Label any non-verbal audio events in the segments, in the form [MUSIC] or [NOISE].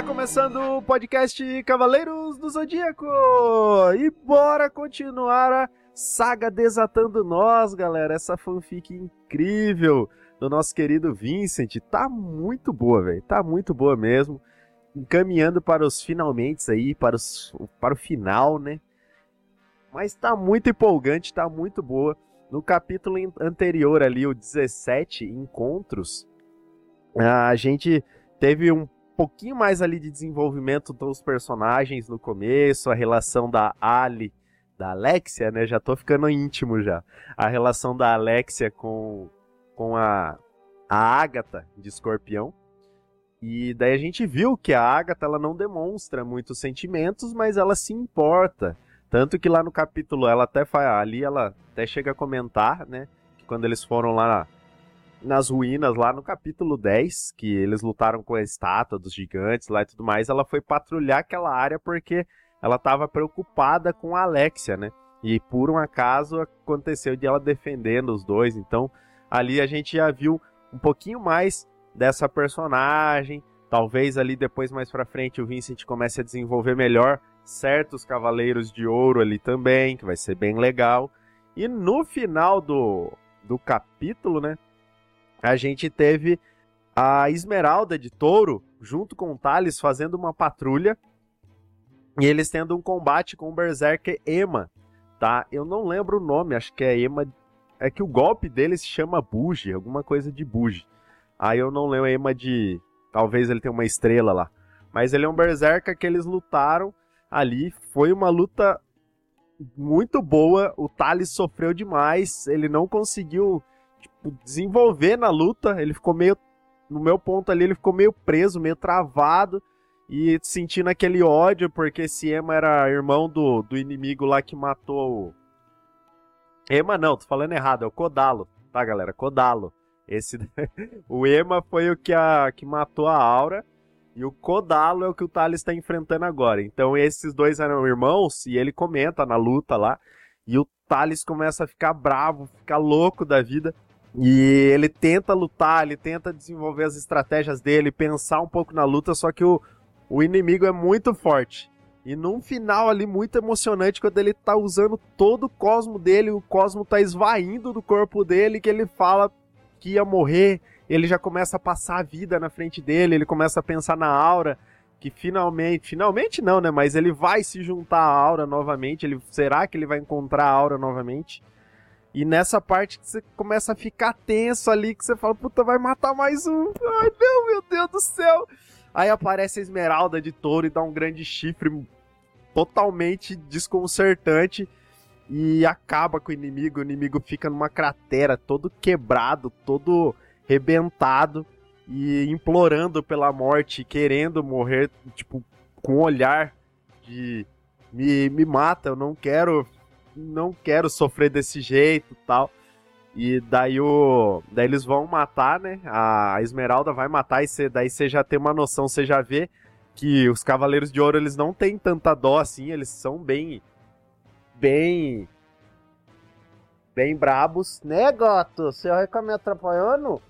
Está começando o podcast Cavaleiros do Zodíaco! E bora continuar a saga Desatando Nós, galera. Essa fanfic incrível do nosso querido Vincent. Tá muito boa, velho. Tá muito boa mesmo. Encaminhando para os finalmente aí, para, os, para o final, né? Mas tá muito empolgante, tá muito boa. No capítulo anterior ali, o 17, Encontros, a gente teve um pouquinho mais ali de desenvolvimento dos personagens no começo, a relação da Ali, da Alexia, né? Já tô ficando íntimo já. A relação da Alexia com, com a, a Agatha de Escorpião. E daí a gente viu que a Agatha ela não demonstra muitos sentimentos, mas ela se importa. Tanto que lá no capítulo ela até faz, ali ela até chega a comentar, né, que quando eles foram lá nas ruínas, lá no capítulo 10, que eles lutaram com a estátua dos gigantes lá e tudo mais, ela foi patrulhar aquela área porque ela estava preocupada com a Alexia, né? E por um acaso aconteceu de ela defendendo os dois. Então ali a gente já viu um pouquinho mais dessa personagem. Talvez ali depois mais para frente o Vincent comece a desenvolver melhor certos cavaleiros de ouro ali também, que vai ser bem legal. E no final do, do capítulo, né? A gente teve a Esmeralda de Touro, junto com o Thales, fazendo uma patrulha. E eles tendo um combate com o Berserker Ema, tá? Eu não lembro o nome, acho que é Ema. É que o golpe dele se chama Buge, alguma coisa de Buge. Aí eu não lembro Ema de. Talvez ele tenha uma estrela lá. Mas ele é um Berserker que eles lutaram ali. Foi uma luta muito boa. O Thales sofreu demais. Ele não conseguiu desenvolver na luta. Ele ficou meio. No meu ponto ali, ele ficou meio preso, meio travado. E sentindo aquele ódio, porque esse Ema era irmão do, do inimigo lá que matou o. Ema não, tô falando errado, é o Kodalo, tá, galera? Kodalo. Esse [LAUGHS] o Ema foi o que a que matou a Aura e o Kodalo é o que o Thales está enfrentando agora. Então esses dois eram irmãos e ele comenta na luta lá e o Thales começa a ficar bravo, ficar louco da vida e ele tenta lutar, ele tenta desenvolver as estratégias dele, pensar um pouco na luta, só que o, o inimigo é muito forte. E num final ali muito emocionante, quando ele tá usando todo o cosmo dele, o cosmo tá esvaindo do corpo dele, que ele fala que ia morrer, ele já começa a passar a vida na frente dele, ele começa a pensar na aura, que finalmente, finalmente não, né, mas ele vai se juntar à aura novamente, ele será que ele vai encontrar a aura novamente? E nessa parte que você começa a ficar tenso ali, que você fala, puta, vai matar mais um. Ai, não, meu Deus do céu. Aí aparece a Esmeralda de touro e dá um grande chifre totalmente desconcertante e acaba com o inimigo. O inimigo fica numa cratera, todo quebrado, todo rebentado e implorando pela morte, querendo morrer, tipo, com um olhar de me, me mata, eu não quero não quero sofrer desse jeito tal. E daí o. Daí eles vão matar, né? A Esmeralda vai matar e cê, daí você já tem uma noção, você já vê que os Cavaleiros de Ouro eles não têm tanta dó assim, eles são bem. Bem. Bem brabos. Né, gato? Você vai ficar me atrapalhando?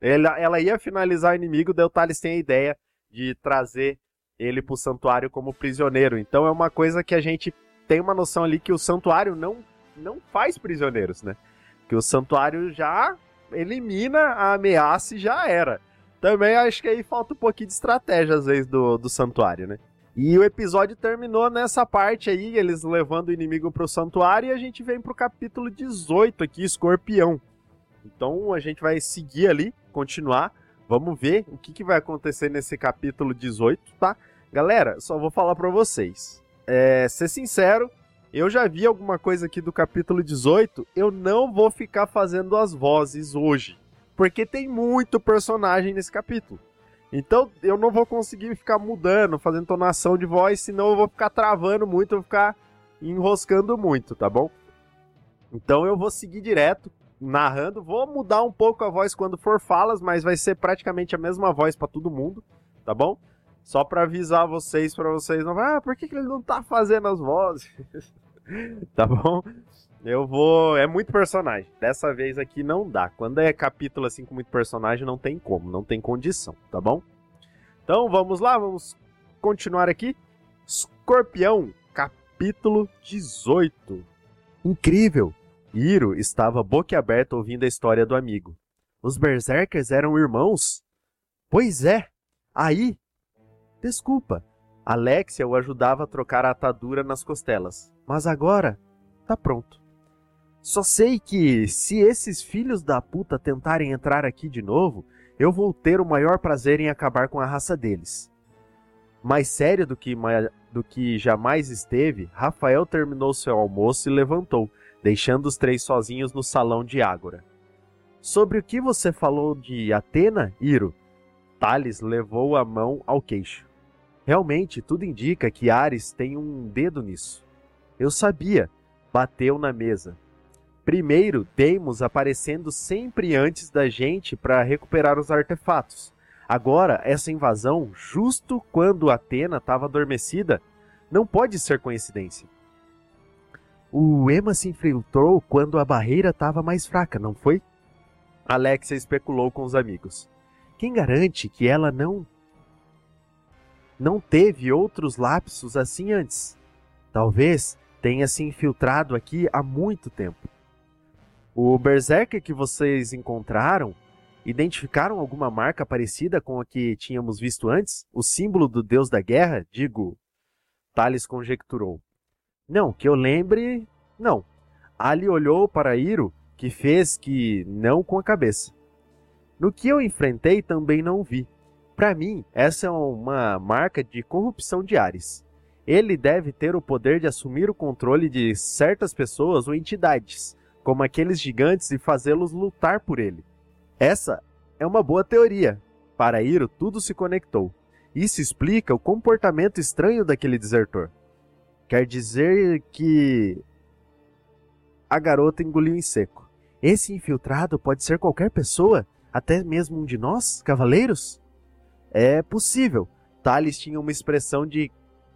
Ela, ela ia finalizar o inimigo, daí o Thales tem a ideia de trazer ele pro santuário como prisioneiro. Então é uma coisa que a gente tem uma noção ali que o santuário não, não faz prisioneiros, né? Que o santuário já elimina a ameaça e já era. Também acho que aí falta um pouquinho de estratégia, às vezes, do, do santuário, né? E o episódio terminou nessa parte aí, eles levando o inimigo pro santuário, e a gente vem pro capítulo 18 aqui, Escorpião. Então a gente vai seguir ali, continuar. Vamos ver o que, que vai acontecer nesse capítulo 18, tá? Galera, só vou falar para vocês é, ser sincero, eu já vi alguma coisa aqui do capítulo 18, eu não vou ficar fazendo as vozes hoje, porque tem muito personagem nesse capítulo. Então eu não vou conseguir ficar mudando, fazendo entonação de voz, senão eu vou ficar travando muito, eu vou ficar enroscando muito, tá bom? Então eu vou seguir direto, narrando, vou mudar um pouco a voz quando for falas, mas vai ser praticamente a mesma voz para todo mundo, tá bom? Só para avisar vocês, para vocês não, ah, por que, que ele não tá fazendo as vozes? [LAUGHS] tá bom? Eu vou, é muito personagem. Dessa vez aqui não dá. Quando é capítulo assim com muito personagem, não tem como, não tem condição, tá bom? Então vamos lá, vamos continuar aqui. Escorpião, capítulo 18. Incrível! Iro estava boquiaberto ouvindo a história do amigo. Os Berserkers eram irmãos? Pois é. Aí. Desculpa. Alexia o ajudava a trocar a atadura nas costelas. Mas agora tá pronto. Só sei que se esses filhos da puta tentarem entrar aqui de novo, eu vou ter o maior prazer em acabar com a raça deles. Mais sério do que, do que jamais esteve, Rafael terminou seu almoço e levantou, deixando os três sozinhos no salão de Ágora. Sobre o que você falou de Atena, Iro? Thales levou a mão ao queixo. Realmente, tudo indica que Ares tem um dedo nisso. Eu sabia. Bateu na mesa. Primeiro, Deimos aparecendo sempre antes da gente para recuperar os artefatos. Agora, essa invasão, justo quando Atena estava adormecida, não pode ser coincidência. O Ema se infiltrou quando a barreira estava mais fraca, não foi? Alexia especulou com os amigos. Quem garante que ela não não teve outros lapsos assim antes? Talvez tenha se infiltrado aqui há muito tempo. O Berserker que vocês encontraram, identificaram alguma marca parecida com a que tínhamos visto antes? O símbolo do deus da guerra? Digo, Thales conjecturou. Não, que eu lembre, não. Ali olhou para Iro, que fez que não com a cabeça. No que eu enfrentei também não vi. Para mim, essa é uma marca de corrupção de Ares. Ele deve ter o poder de assumir o controle de certas pessoas ou entidades, como aqueles gigantes e fazê-los lutar por ele. Essa é uma boa teoria. Para Iro, tudo se conectou. Isso explica o comportamento estranho daquele desertor. Quer dizer que a garota engoliu em seco. Esse infiltrado pode ser qualquer pessoa, até mesmo um de nós, cavaleiros? É possível. Thales tinha uma expressão de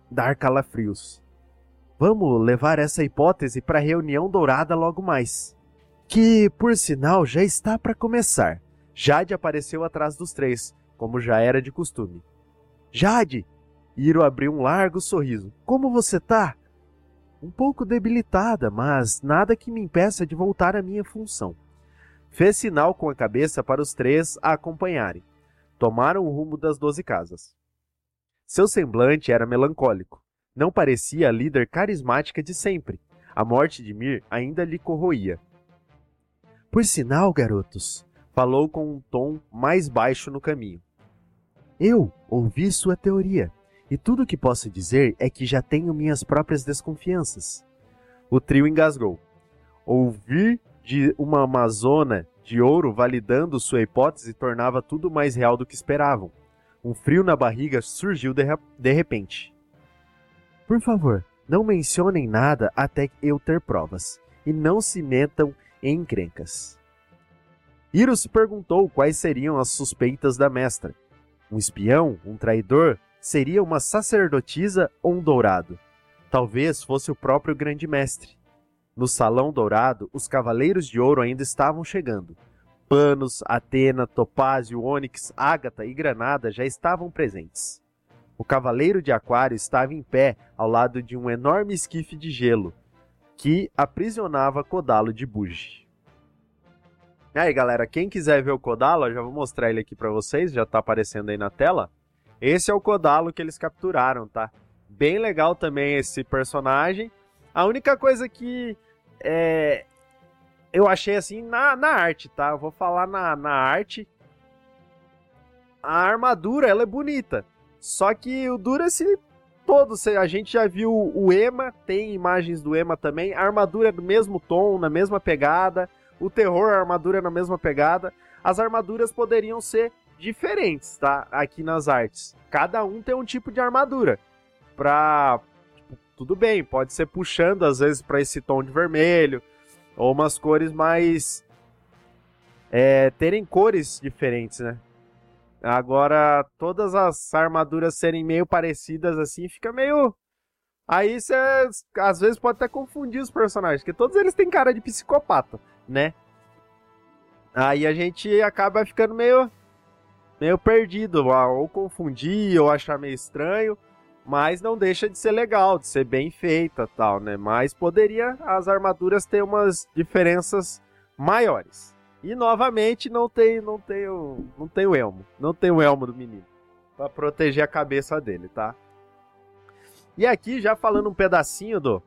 dar calafrios. Vamos levar essa hipótese para a reunião dourada logo mais. Que, por sinal, já está para começar. Jade apareceu atrás dos três, como já era de costume. Jade! Iro abriu um largo sorriso. Como você tá? Um pouco debilitada, mas nada que me impeça de voltar à minha função. Fez sinal com a cabeça para os três a acompanharem. Tomaram o rumo das doze casas. Seu semblante era melancólico. Não parecia a líder carismática de sempre. A morte de Mir ainda lhe corroía. Por sinal, garotos, falou com um tom mais baixo no caminho. Eu ouvi sua teoria, e tudo o que posso dizer é que já tenho minhas próprias desconfianças. O trio engasgou. Ouvir de uma amazona de ouro validando sua hipótese tornava tudo mais real do que esperavam. Um frio na barriga surgiu de, de repente. Por favor, não mencionem nada até eu ter provas, e não se metam em encrencas. Hiro se perguntou quais seriam as suspeitas da mestra. Um espião? Um traidor? Seria uma sacerdotisa ou um dourado? Talvez fosse o próprio grande mestre. No salão dourado, os cavaleiros de ouro ainda estavam chegando. Panos, Atena, Topázio, Ônix, Ágata e Granada já estavam presentes. O cavaleiro de Aquário estava em pé ao lado de um enorme esquife de gelo que aprisionava Kodalo de Buge. E aí, galera, quem quiser ver o Kodalo, já vou mostrar ele aqui para vocês, já tá aparecendo aí na tela. Esse é o Kodalo que eles capturaram, tá? Bem legal também esse personagem. A única coisa que é, eu achei assim na, na arte, tá? Eu vou falar na, na arte. A armadura, ela é bonita. Só que o dura-se todo. A gente já viu o Ema, tem imagens do Ema também. A armadura é do mesmo tom, na mesma pegada. O terror, a armadura é na mesma pegada. As armaduras poderiam ser diferentes, tá? Aqui nas artes. Cada um tem um tipo de armadura. Pra. Tudo bem, pode ser puxando às vezes para esse tom de vermelho. Ou umas cores mais. É, terem cores diferentes, né? Agora, todas as armaduras serem meio parecidas assim, fica meio. Aí você às vezes pode até confundir os personagens, porque todos eles têm cara de psicopata, né? Aí a gente acaba ficando meio. meio perdido, ou confundir, ou achar meio estranho, mas não deixa de ser legal, de ser bem feita, tal, né? Mas poderia as armaduras ter umas diferenças maiores. E novamente não tem, não tem o, não tem o elmo, não tem o elmo do menino para proteger a cabeça dele, tá? E aqui já falando um pedacinho do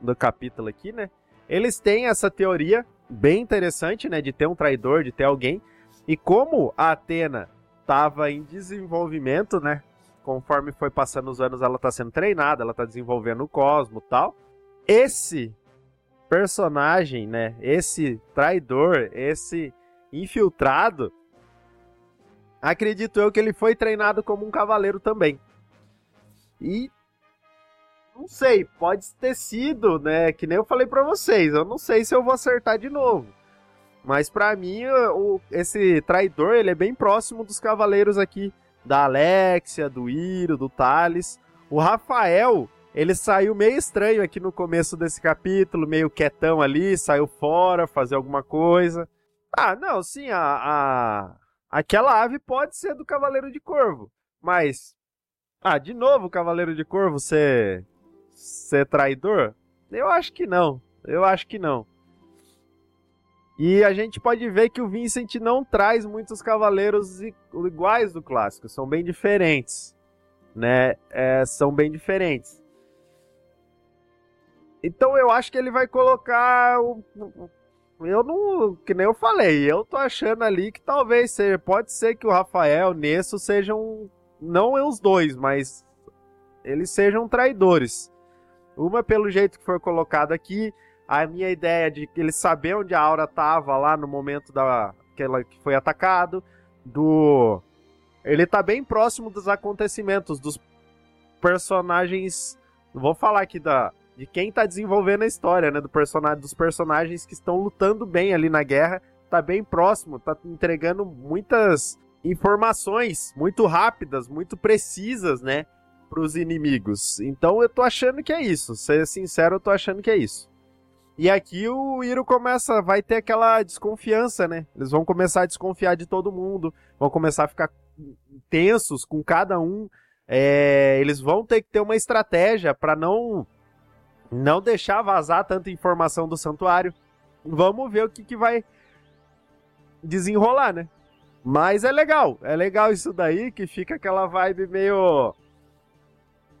do capítulo aqui, né? Eles têm essa teoria bem interessante, né, de ter um traidor, de ter alguém. E como a Atena estava em desenvolvimento, né? Conforme foi passando os anos, ela está sendo treinada, ela está desenvolvendo o cosmo, tal. Esse personagem, né? Esse traidor, esse infiltrado, acredito eu que ele foi treinado como um cavaleiro também. E não sei, pode ter sido, né? Que nem eu falei para vocês, eu não sei se eu vou acertar de novo. Mas para mim, o, esse traidor, ele é bem próximo dos cavaleiros aqui da Alexia, do Iro, do Thales. O Rafael, ele saiu meio estranho aqui no começo desse capítulo, meio quietão ali, saiu fora, fazer alguma coisa. Ah, não, sim, a, a... aquela ave pode ser do Cavaleiro de Corvo, mas... Ah, de novo o Cavaleiro de Corvo ser, ser traidor? Eu acho que não, eu acho que não. E a gente pode ver que o Vincent não traz muitos cavaleiros iguais do clássico, são bem diferentes, né? É, são bem diferentes. Então eu acho que ele vai colocar o. Eu não. Que nem eu falei, eu tô achando ali que talvez seja. Pode ser que o Rafael, Nesso sejam. Não os dois, mas. Eles sejam traidores. Uma pelo jeito que foi colocado aqui. A minha ideia de ele saber onde a Aura tava lá no momento da. que, ela, que foi atacado. Do. Ele tá bem próximo dos acontecimentos, dos personagens. Vou falar aqui da, de quem tá desenvolvendo a história, né? Do personagem, dos personagens que estão lutando bem ali na guerra. Tá bem próximo, tá entregando muitas informações muito rápidas, muito precisas, né? Pros inimigos. Então eu tô achando que é isso. Ser sincero, eu tô achando que é isso. E aqui o Iro começa, vai ter aquela desconfiança, né? Eles vão começar a desconfiar de todo mundo, vão começar a ficar tensos com cada um. É, eles vão ter que ter uma estratégia para não não deixar vazar tanta informação do santuário. Vamos ver o que, que vai desenrolar, né? Mas é legal, é legal isso daí, que fica aquela vibe meio.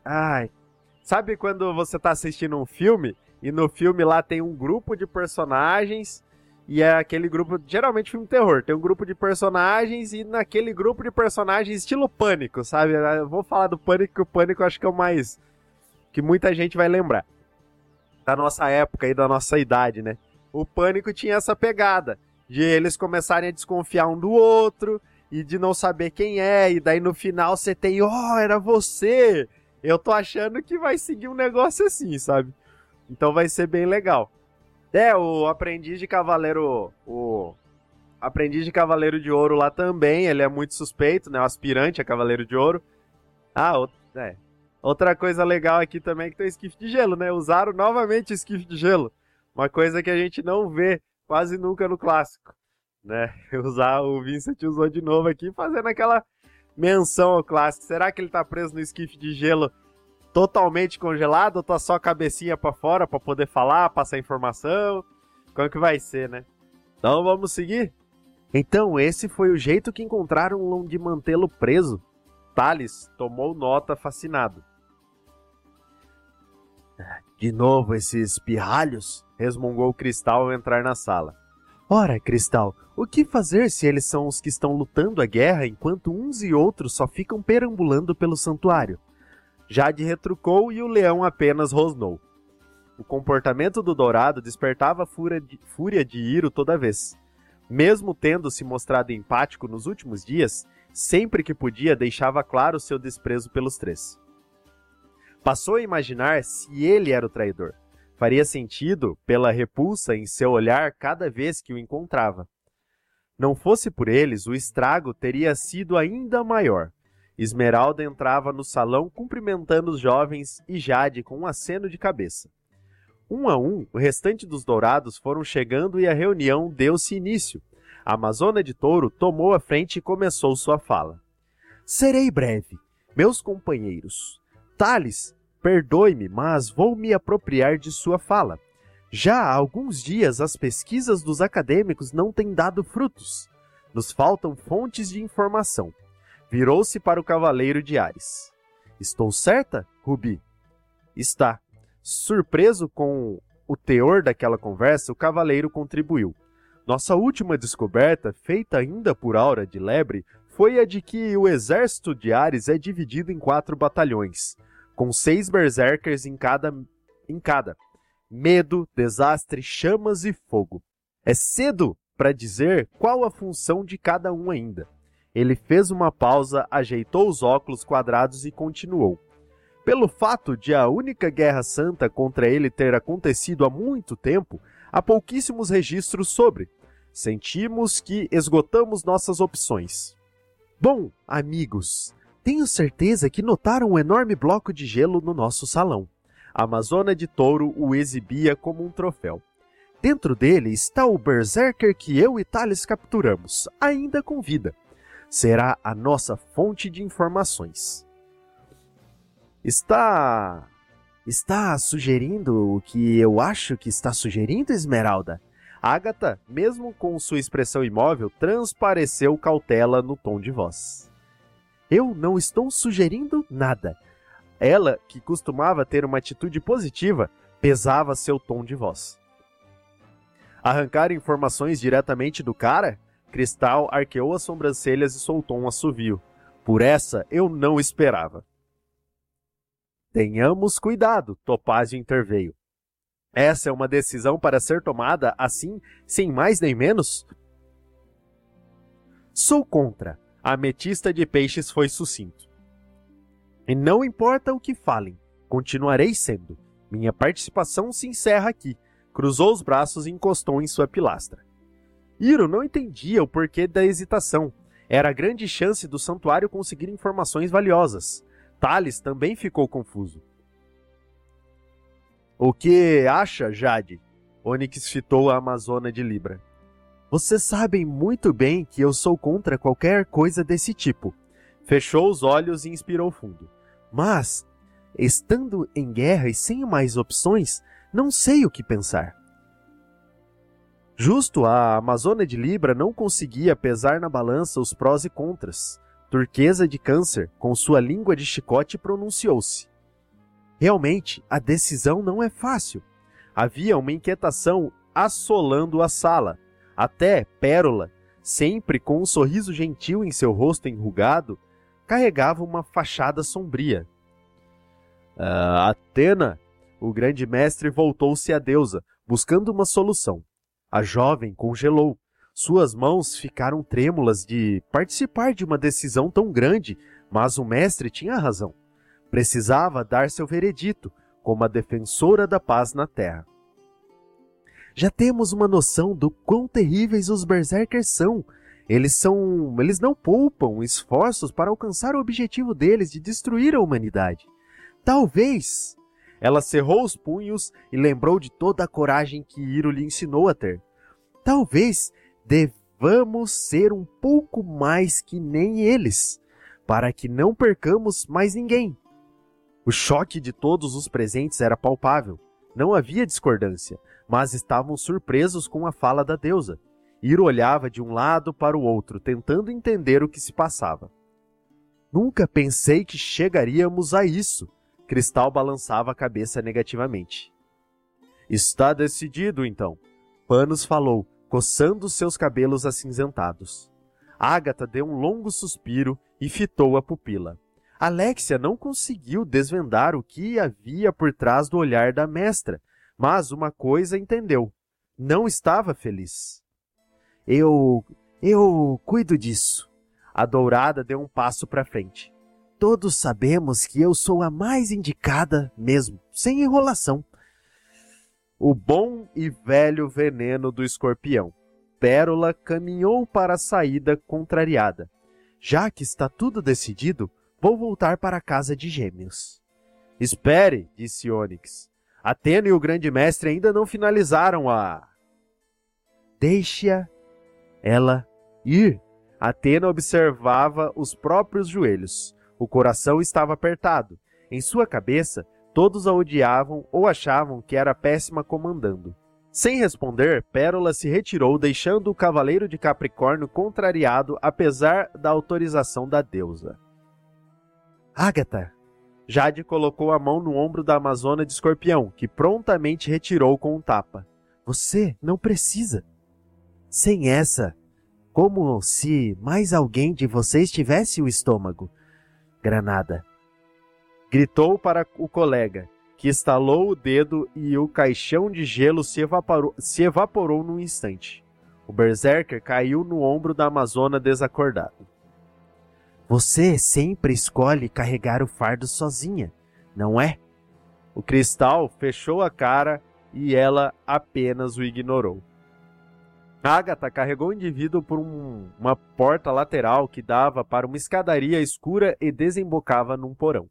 Ai. Sabe quando você tá assistindo um filme e no filme lá tem um grupo de personagens e é aquele grupo, geralmente filme terror, tem um grupo de personagens e naquele grupo de personagens estilo pânico, sabe? Eu vou falar do pânico, que o pânico acho que é o mais que muita gente vai lembrar da nossa época e da nossa idade, né? O pânico tinha essa pegada de eles começarem a desconfiar um do outro e de não saber quem é, e daí no final você tem, ó, oh, era você! Eu tô achando que vai seguir um negócio assim, sabe? Então vai ser bem legal. É, o aprendiz de cavaleiro, o aprendiz de cavaleiro de ouro lá também, ele é muito suspeito, né? O aspirante a cavaleiro de ouro. Ah, o, é, Outra coisa legal aqui também é que tem esquife de gelo, né? Usaram novamente o esquife de gelo. Uma coisa que a gente não vê quase nunca no clássico, né? [LAUGHS] Usar o Vincent usou de novo aqui, fazendo aquela menção ao clássico. Será que ele tá preso no esquife de gelo totalmente congelado ou tá só a cabecinha para fora para poder falar, passar informação? Como que vai ser, né? Então vamos seguir? Então, esse foi o jeito que encontraram de mantê-lo preso. Thales tomou nota fascinado. De novo esses pirralhos? resmungou Cristal ao entrar na sala. Ora, Cristal, o que fazer se eles são os que estão lutando a guerra enquanto uns e outros só ficam perambulando pelo santuário? Jade retrucou e o leão apenas rosnou. O comportamento do dourado despertava fúria de, fúria de Iro toda vez. Mesmo tendo se mostrado empático nos últimos dias, sempre que podia deixava claro seu desprezo pelos três. Passou a imaginar se ele era o traidor. Faria sentido pela repulsa em seu olhar cada vez que o encontrava. Não fosse por eles, o estrago teria sido ainda maior. Esmeralda entrava no salão cumprimentando os jovens e Jade com um aceno de cabeça. Um a um, o restante dos dourados foram chegando e a reunião deu-se início. A Amazona de Touro tomou a frente e começou sua fala. Serei breve, meus companheiros. Tales, perdoe-me, mas vou me apropriar de sua fala. Já há alguns dias as pesquisas dos acadêmicos não têm dado frutos. Nos faltam fontes de informação. Virou-se para o cavaleiro de Ares. Estou certa, Rubi? Está. Surpreso com o teor daquela conversa, o cavaleiro contribuiu. Nossa última descoberta, feita ainda por Aura de Lebre, foi a de que o exército de Ares é dividido em quatro batalhões, com seis berserkers em cada, em cada. Medo, desastre, chamas e fogo. É cedo para dizer qual a função de cada um ainda. Ele fez uma pausa, ajeitou os óculos quadrados e continuou. Pelo fato de a única guerra santa contra ele ter acontecido há muito tempo, há pouquíssimos registros sobre. Sentimos que esgotamos nossas opções. Bom, amigos, tenho certeza que notaram um enorme bloco de gelo no nosso salão. A Amazona de Touro o exibia como um troféu. Dentro dele está o Berserker que eu e Thales capturamos, ainda com vida. Será a nossa fonte de informações. Está. Está sugerindo o que eu acho que está sugerindo, Esmeralda? Agatha, mesmo com sua expressão imóvel, transpareceu cautela no tom de voz. Eu não estou sugerindo nada. Ela, que costumava ter uma atitude positiva, pesava seu tom de voz. Arrancar informações diretamente do cara? Cristal arqueou as sobrancelhas e soltou um assovio. Por essa eu não esperava. Tenhamos cuidado, Topázio interveio. Essa é uma decisão para ser tomada assim, sem mais nem menos? Sou contra. A ametista de peixes foi sucinto. E não importa o que falem, continuarei sendo. Minha participação se encerra aqui. Cruzou os braços e encostou em sua pilastra. Iro não entendia o porquê da hesitação. Era a grande chance do santuário conseguir informações valiosas. Thales também ficou confuso. O que acha, Jade? Onyx fitou a Amazona de Libra. Vocês sabem muito bem que eu sou contra qualquer coisa desse tipo. Fechou os olhos e inspirou fundo. Mas, estando em guerra e sem mais opções, não sei o que pensar. Justo a Amazona de Libra não conseguia pesar na balança os prós e contras. Turquesa de Câncer, com sua língua de chicote, pronunciou-se. Realmente, a decisão não é fácil. Havia uma inquietação assolando a sala. Até Pérola, sempre com um sorriso gentil em seu rosto enrugado, carregava uma fachada sombria. Uh, Atena, o grande mestre voltou-se à deusa, buscando uma solução. A jovem congelou, suas mãos ficaram trêmulas de participar de uma decisão tão grande, mas o mestre tinha razão. Precisava dar seu veredito como a defensora da paz na Terra. Já temos uma noção do quão terríveis os berserkers são. Eles são, eles não poupam esforços para alcançar o objetivo deles de destruir a humanidade. Talvez ela cerrou os punhos e lembrou de toda a coragem que Iro lhe ensinou a ter. Talvez devamos ser um pouco mais que nem eles, para que não percamos mais ninguém. O choque de todos os presentes era palpável. Não havia discordância, mas estavam surpresos com a fala da deusa. Iro olhava de um lado para o outro, tentando entender o que se passava. Nunca pensei que chegaríamos a isso. Cristal balançava a cabeça negativamente. Está decidido, então. Panos falou, coçando seus cabelos acinzentados. Agatha deu um longo suspiro e fitou a pupila. Alexia não conseguiu desvendar o que havia por trás do olhar da mestra, mas uma coisa entendeu. Não estava feliz. Eu. eu cuido disso. A dourada deu um passo para frente. Todos sabemos que eu sou a mais indicada mesmo, sem enrolação o bom e velho veneno do escorpião. Pérola caminhou para a saída contrariada. Já que está tudo decidido, vou voltar para a casa de gêmeos. Espere, disse Onyx. Atena e o grande mestre ainda não finalizaram a. Deixe-a. Ela ir. Atena observava os próprios joelhos. O coração estava apertado. Em sua cabeça, todos a odiavam ou achavam que era péssima comandando. Sem responder, Pérola se retirou, deixando o cavaleiro de Capricórnio contrariado, apesar da autorização da deusa. Ágata! Jade colocou a mão no ombro da Amazona de Escorpião, que prontamente retirou com um tapa. Você não precisa. Sem essa, como se mais alguém de vocês tivesse o estômago. Granada. Gritou para o colega, que estalou o dedo e o caixão de gelo se evaporou, se evaporou num instante. O berserker caiu no ombro da Amazona desacordado. Você sempre escolhe carregar o fardo sozinha, não é? O cristal fechou a cara e ela apenas o ignorou. Agatha carregou o indivíduo por um, uma porta lateral que dava para uma escadaria escura e desembocava num porão.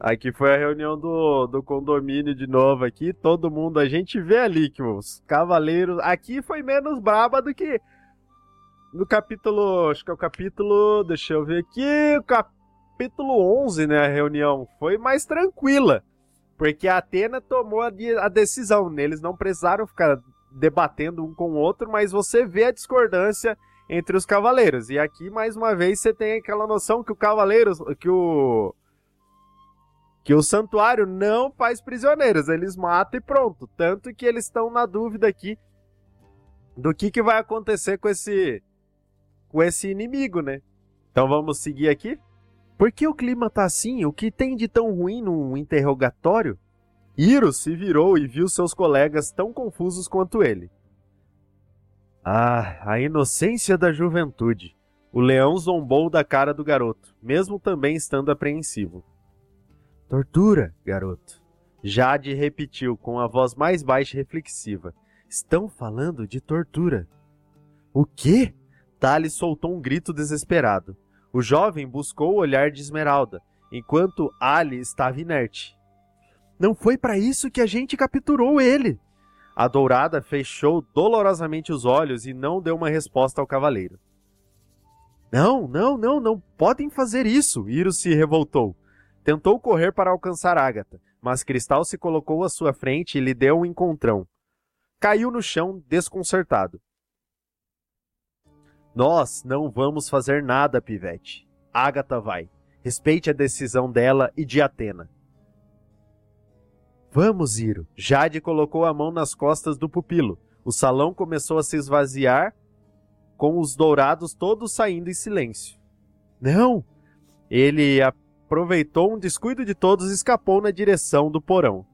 Aqui foi a reunião do, do condomínio de novo aqui, todo mundo, a gente vê ali que os cavaleiros, aqui foi menos braba do que no capítulo, acho que é o capítulo, deixa eu ver aqui, o capítulo 11, né, a reunião, foi mais tranquila, porque a Atena tomou a, a decisão, né, eles não precisaram ficar debatendo um com o outro, mas você vê a discordância entre os cavaleiros, e aqui, mais uma vez, você tem aquela noção que o cavaleiro, que o que o santuário não faz prisioneiros, eles matam e pronto. Tanto que eles estão na dúvida aqui do que, que vai acontecer com esse com esse inimigo, né? Então vamos seguir aqui. Por que o clima tá assim? O que tem de tão ruim num interrogatório? Iro se virou e viu seus colegas tão confusos quanto ele. Ah, a inocência da juventude. O leão zombou da cara do garoto, mesmo também estando apreensivo. Tortura, garoto. Jade repetiu com a voz mais baixa e reflexiva. Estão falando de tortura. O quê? Thales soltou um grito desesperado. O jovem buscou o olhar de Esmeralda, enquanto Ali estava inerte. Não foi para isso que a gente capturou ele. A dourada fechou dolorosamente os olhos e não deu uma resposta ao cavaleiro. Não, não, não, não podem fazer isso, Iro se revoltou. Tentou correr para alcançar Agatha, mas Cristal se colocou à sua frente e lhe deu um encontrão. Caiu no chão, desconcertado. Nós não vamos fazer nada, Pivete. Agatha vai. Respeite a decisão dela e de Atena. Vamos, Iro. Jade colocou a mão nas costas do pupilo. O salão começou a se esvaziar, com os dourados todos saindo em silêncio. Não! Ele aproveitou um descuido de todos e escapou na direção do porão.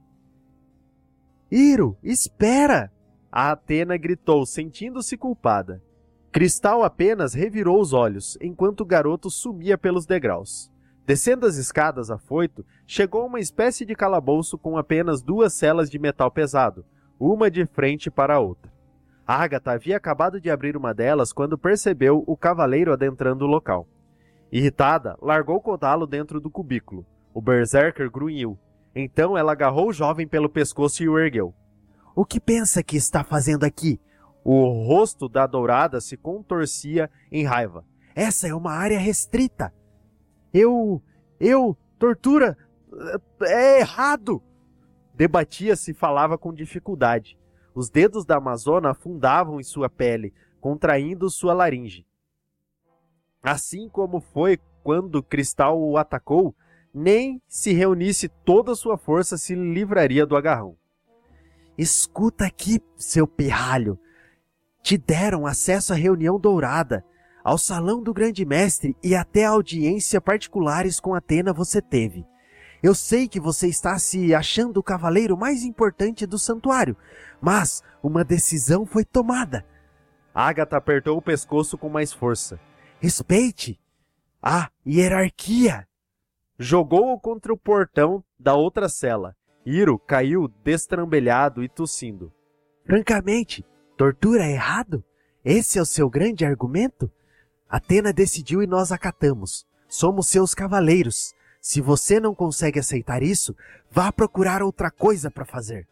Iro, espera! A Atena gritou, sentindo-se culpada. Cristal apenas revirou os olhos, enquanto o garoto sumia pelos degraus. Descendo as escadas afoito, chegou a uma espécie de calabouço com apenas duas celas de metal pesado, uma de frente para a outra. Agatha havia acabado de abrir uma delas quando percebeu o cavaleiro adentrando o local. Irritada, largou o codalo dentro do cubículo. O berserker grunhiu. Então ela agarrou o jovem pelo pescoço e o ergueu. O que pensa que está fazendo aqui? O rosto da dourada se contorcia em raiva. Essa é uma área restrita. Eu. Eu. Tortura. É errado! Debatia-se e falava com dificuldade. Os dedos da Amazona afundavam em sua pele, contraindo sua laringe. Assim como foi quando Cristal o atacou, nem se reunisse toda a sua força se livraria do agarrão. Escuta aqui, seu pirralho. Te deram acesso à reunião dourada, ao salão do grande mestre e até a audiência particulares com Atena você teve. Eu sei que você está se achando o cavaleiro mais importante do santuário, mas uma decisão foi tomada. Agatha apertou o pescoço com mais força. Respeite a hierarquia. Jogou-o contra o portão da outra cela. Iro caiu destrambelhado e tossindo. Francamente, tortura é errado? Esse é o seu grande argumento? Atena decidiu e nós acatamos. Somos seus cavaleiros. Se você não consegue aceitar isso, vá procurar outra coisa para fazer.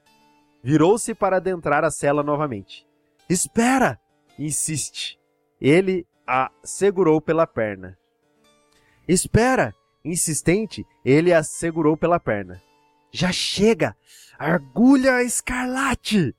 Virou-se para adentrar a cela novamente. Espera! Insiste. ele a segurou pela perna. Espera! Insistente, ele a segurou pela perna. Já chega! Argulha escarlate!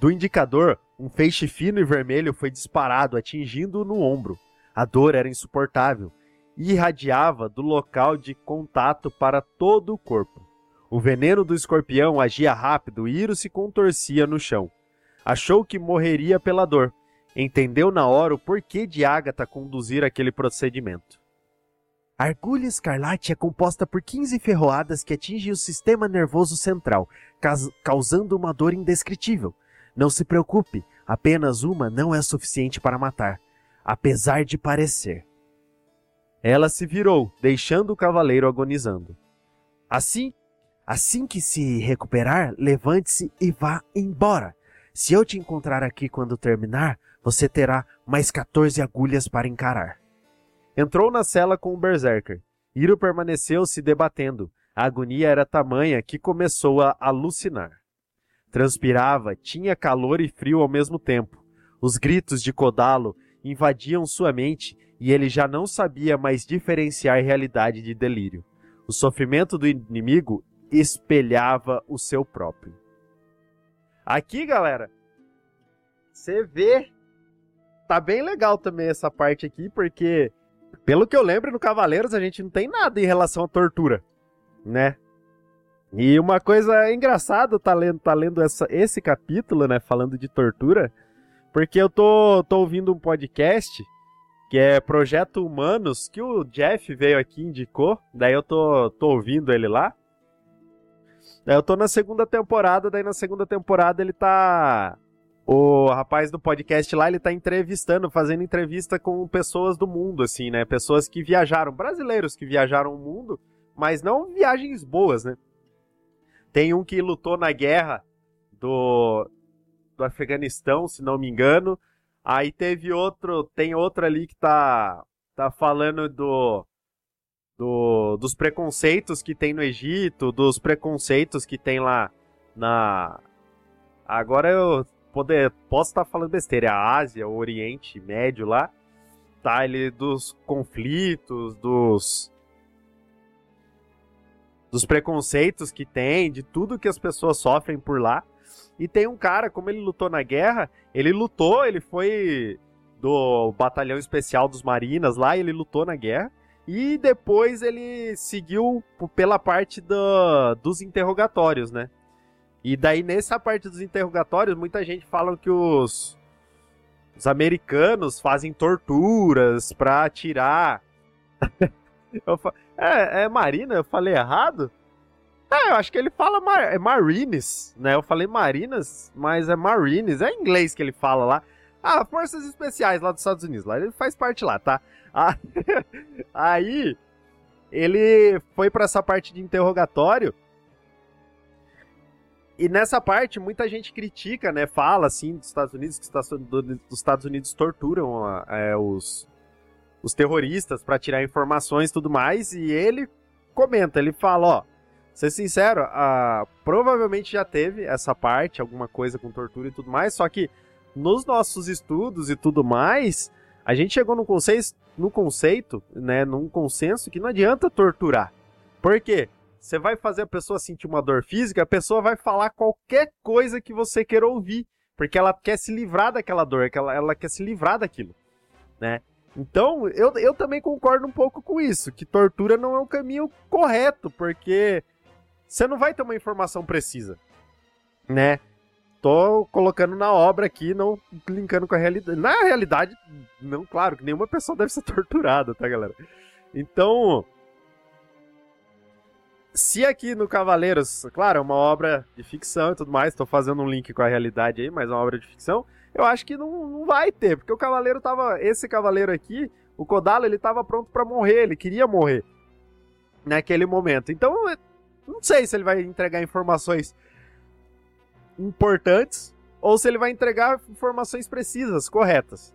Do indicador, um feixe fino e vermelho foi disparado, atingindo-o no ombro. A dor era insuportável e irradiava do local de contato para todo o corpo. O veneno do escorpião agia rápido e Iro se contorcia no chão. Achou que morreria pela dor. Entendeu na hora o porquê de Agatha conduzir aquele procedimento. A argulha escarlate é composta por 15 ferroadas que atingem o sistema nervoso central, causando uma dor indescritível. Não se preocupe, apenas uma não é suficiente para matar, apesar de parecer. Ela se virou, deixando o cavaleiro agonizando. Assim Assim que se recuperar, levante-se e vá embora. Se eu te encontrar aqui quando terminar, você terá mais 14 agulhas para encarar. Entrou na cela com o Berserker. Iro permaneceu se debatendo. A agonia era tamanha que começou a alucinar. Transpirava, tinha calor e frio ao mesmo tempo. Os gritos de Kodalo invadiam sua mente e ele já não sabia mais diferenciar realidade de delírio. O sofrimento do inimigo espelhava o seu próprio. Aqui, galera, você vê. Tá bem legal também essa parte aqui, porque, pelo que eu lembro, no Cavaleiros a gente não tem nada em relação à tortura, né? E uma coisa engraçada tá lendo, tá lendo essa, esse capítulo, né, falando de tortura, porque eu tô, tô ouvindo um podcast que é Projeto Humanos, que o Jeff veio aqui indicou, daí eu tô, tô ouvindo ele lá. Eu tô na segunda temporada, daí na segunda temporada ele tá. O rapaz do podcast lá, ele tá entrevistando, fazendo entrevista com pessoas do mundo, assim, né? Pessoas que viajaram, brasileiros que viajaram o mundo, mas não viagens boas, né? Tem um que lutou na guerra do, do Afeganistão, se não me engano. Aí teve outro, tem outro ali que tá, tá falando do, do, dos preconceitos que tem no Egito, dos preconceitos que tem lá na. Agora eu poder, posso estar falando besteira, a Ásia, o Oriente Médio lá, tá? Ele dos conflitos, dos dos preconceitos que tem, de tudo que as pessoas sofrem por lá. E tem um cara, como ele lutou na guerra, ele lutou, ele foi do batalhão especial dos marinas lá, ele lutou na guerra. E depois ele seguiu pela parte do, dos interrogatórios, né? E daí nessa parte dos interrogatórios, muita gente fala que os, os americanos fazem torturas pra tirar. [LAUGHS] fa... é, é Marina? Eu falei errado? É, eu acho que ele fala mar... é Marines, né? Eu falei Marinas, mas é Marines, é inglês que ele fala lá. Ah, Forças Especiais lá dos Estados Unidos, lá ele faz parte lá, tá? [LAUGHS] Aí ele foi para essa parte de interrogatório. E nessa parte muita gente critica, né? Fala assim dos Estados Unidos que os Estados Unidos torturam é, os, os terroristas para tirar informações e tudo mais. E ele comenta, ele fala, ó, ser sincero, uh, provavelmente já teve essa parte, alguma coisa com tortura e tudo mais, só que nos nossos estudos e tudo mais, a gente chegou no conceito, no conceito, né, num consenso que não adianta torturar. Por quê? Você vai fazer a pessoa sentir uma dor física, a pessoa vai falar qualquer coisa que você queira ouvir, porque ela quer se livrar daquela dor, ela, ela quer se livrar daquilo, né? Então, eu, eu também concordo um pouco com isso, que tortura não é o caminho correto, porque você não vai ter uma informação precisa, né? tô colocando na obra aqui, não linkando com a realidade. Na realidade, não, claro, que nenhuma pessoa deve ser [LAUGHS] torturada, tá, galera? Então, se aqui no Cavaleiros, claro, é uma obra de ficção e tudo mais, tô fazendo um link com a realidade aí, mas é uma obra de ficção, eu acho que não, não vai ter, porque o Cavaleiro tava, esse Cavaleiro aqui, o Kodalo, ele tava pronto para morrer, ele queria morrer naquele momento. Então, não sei se ele vai entregar informações importantes ou se ele vai entregar informações precisas, corretas.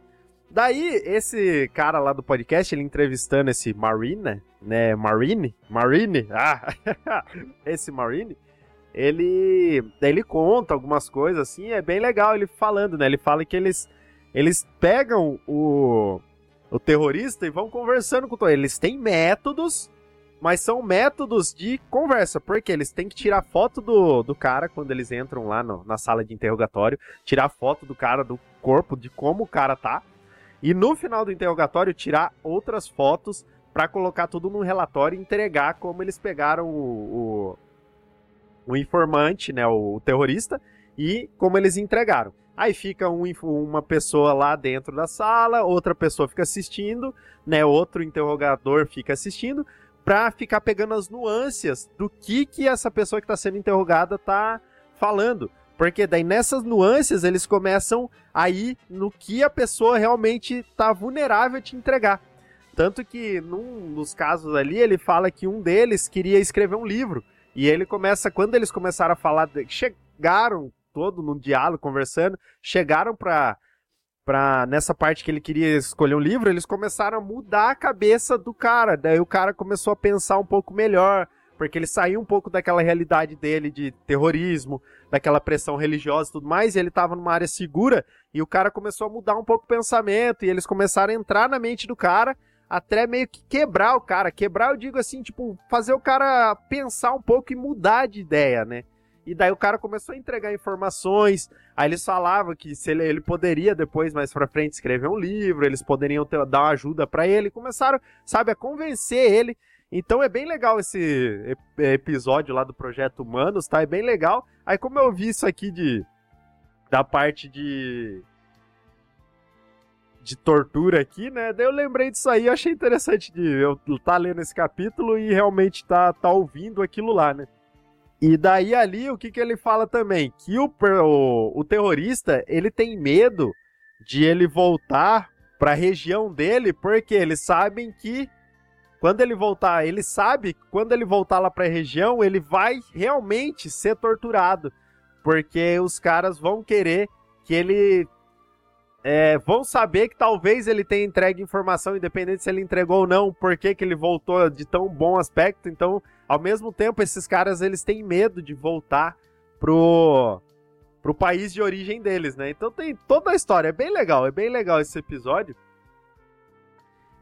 Daí, esse cara lá do podcast, ele entrevistando esse Marine, né? Marine? Marine? Ah! [LAUGHS] esse Marine, ele, ele conta algumas coisas assim, é bem legal ele falando, né? Ele fala que eles eles pegam o, o terrorista e vão conversando com o Eles têm métodos, mas são métodos de conversa, porque eles têm que tirar foto do, do cara quando eles entram lá no, na sala de interrogatório, tirar foto do cara, do corpo, de como o cara tá, e no final do interrogatório tirar outras fotos para colocar tudo num relatório e entregar como eles pegaram o, o, o informante, né, o, o terrorista, e como eles entregaram. Aí fica um, uma pessoa lá dentro da sala, outra pessoa fica assistindo, né? Outro interrogador fica assistindo, para ficar pegando as nuances do que que essa pessoa que está sendo interrogada tá falando. Porque daí nessas nuances eles começam a ir no que a pessoa realmente tá vulnerável a te entregar. Tanto que num dos casos ali ele fala que um deles queria escrever um livro. E ele começa, quando eles começaram a falar, chegaram todo num diálogo, conversando, chegaram pra, pra nessa parte que ele queria escolher um livro, eles começaram a mudar a cabeça do cara. Daí o cara começou a pensar um pouco melhor, porque ele saiu um pouco daquela realidade dele de terrorismo, daquela pressão religiosa e tudo mais, e ele estava numa área segura, e o cara começou a mudar um pouco o pensamento, e eles começaram a entrar na mente do cara, até meio que quebrar o cara. Quebrar, eu digo assim, tipo, fazer o cara pensar um pouco e mudar de ideia, né? E daí o cara começou a entregar informações. Aí eles falavam que se ele, ele poderia depois, mais pra frente, escrever um livro, eles poderiam ter, dar uma ajuda para ele. Começaram, sabe, a convencer ele. Então é bem legal esse episódio lá do Projeto Humanos, tá? É bem legal. Aí como eu vi isso aqui de da parte de de tortura aqui, né? Daí eu lembrei disso aí, achei interessante de eu estar tá lendo esse capítulo e realmente tá tá ouvindo aquilo lá, né? E daí ali, o que, que ele fala também? Que o, o, o terrorista, ele tem medo de ele voltar para a região dele, porque eles sabem que quando ele voltar, ele sabe que quando ele voltar lá para a região, ele vai realmente ser torturado, porque os caras vão querer que ele é, vão saber que talvez ele tenha entregue informação, independente se ele entregou ou não, por que, que ele voltou de tão bom aspecto. Então, ao mesmo tempo, esses caras eles têm medo de voltar pro, pro país de origem deles, né? Então tem toda a história. É bem legal, é bem legal esse episódio.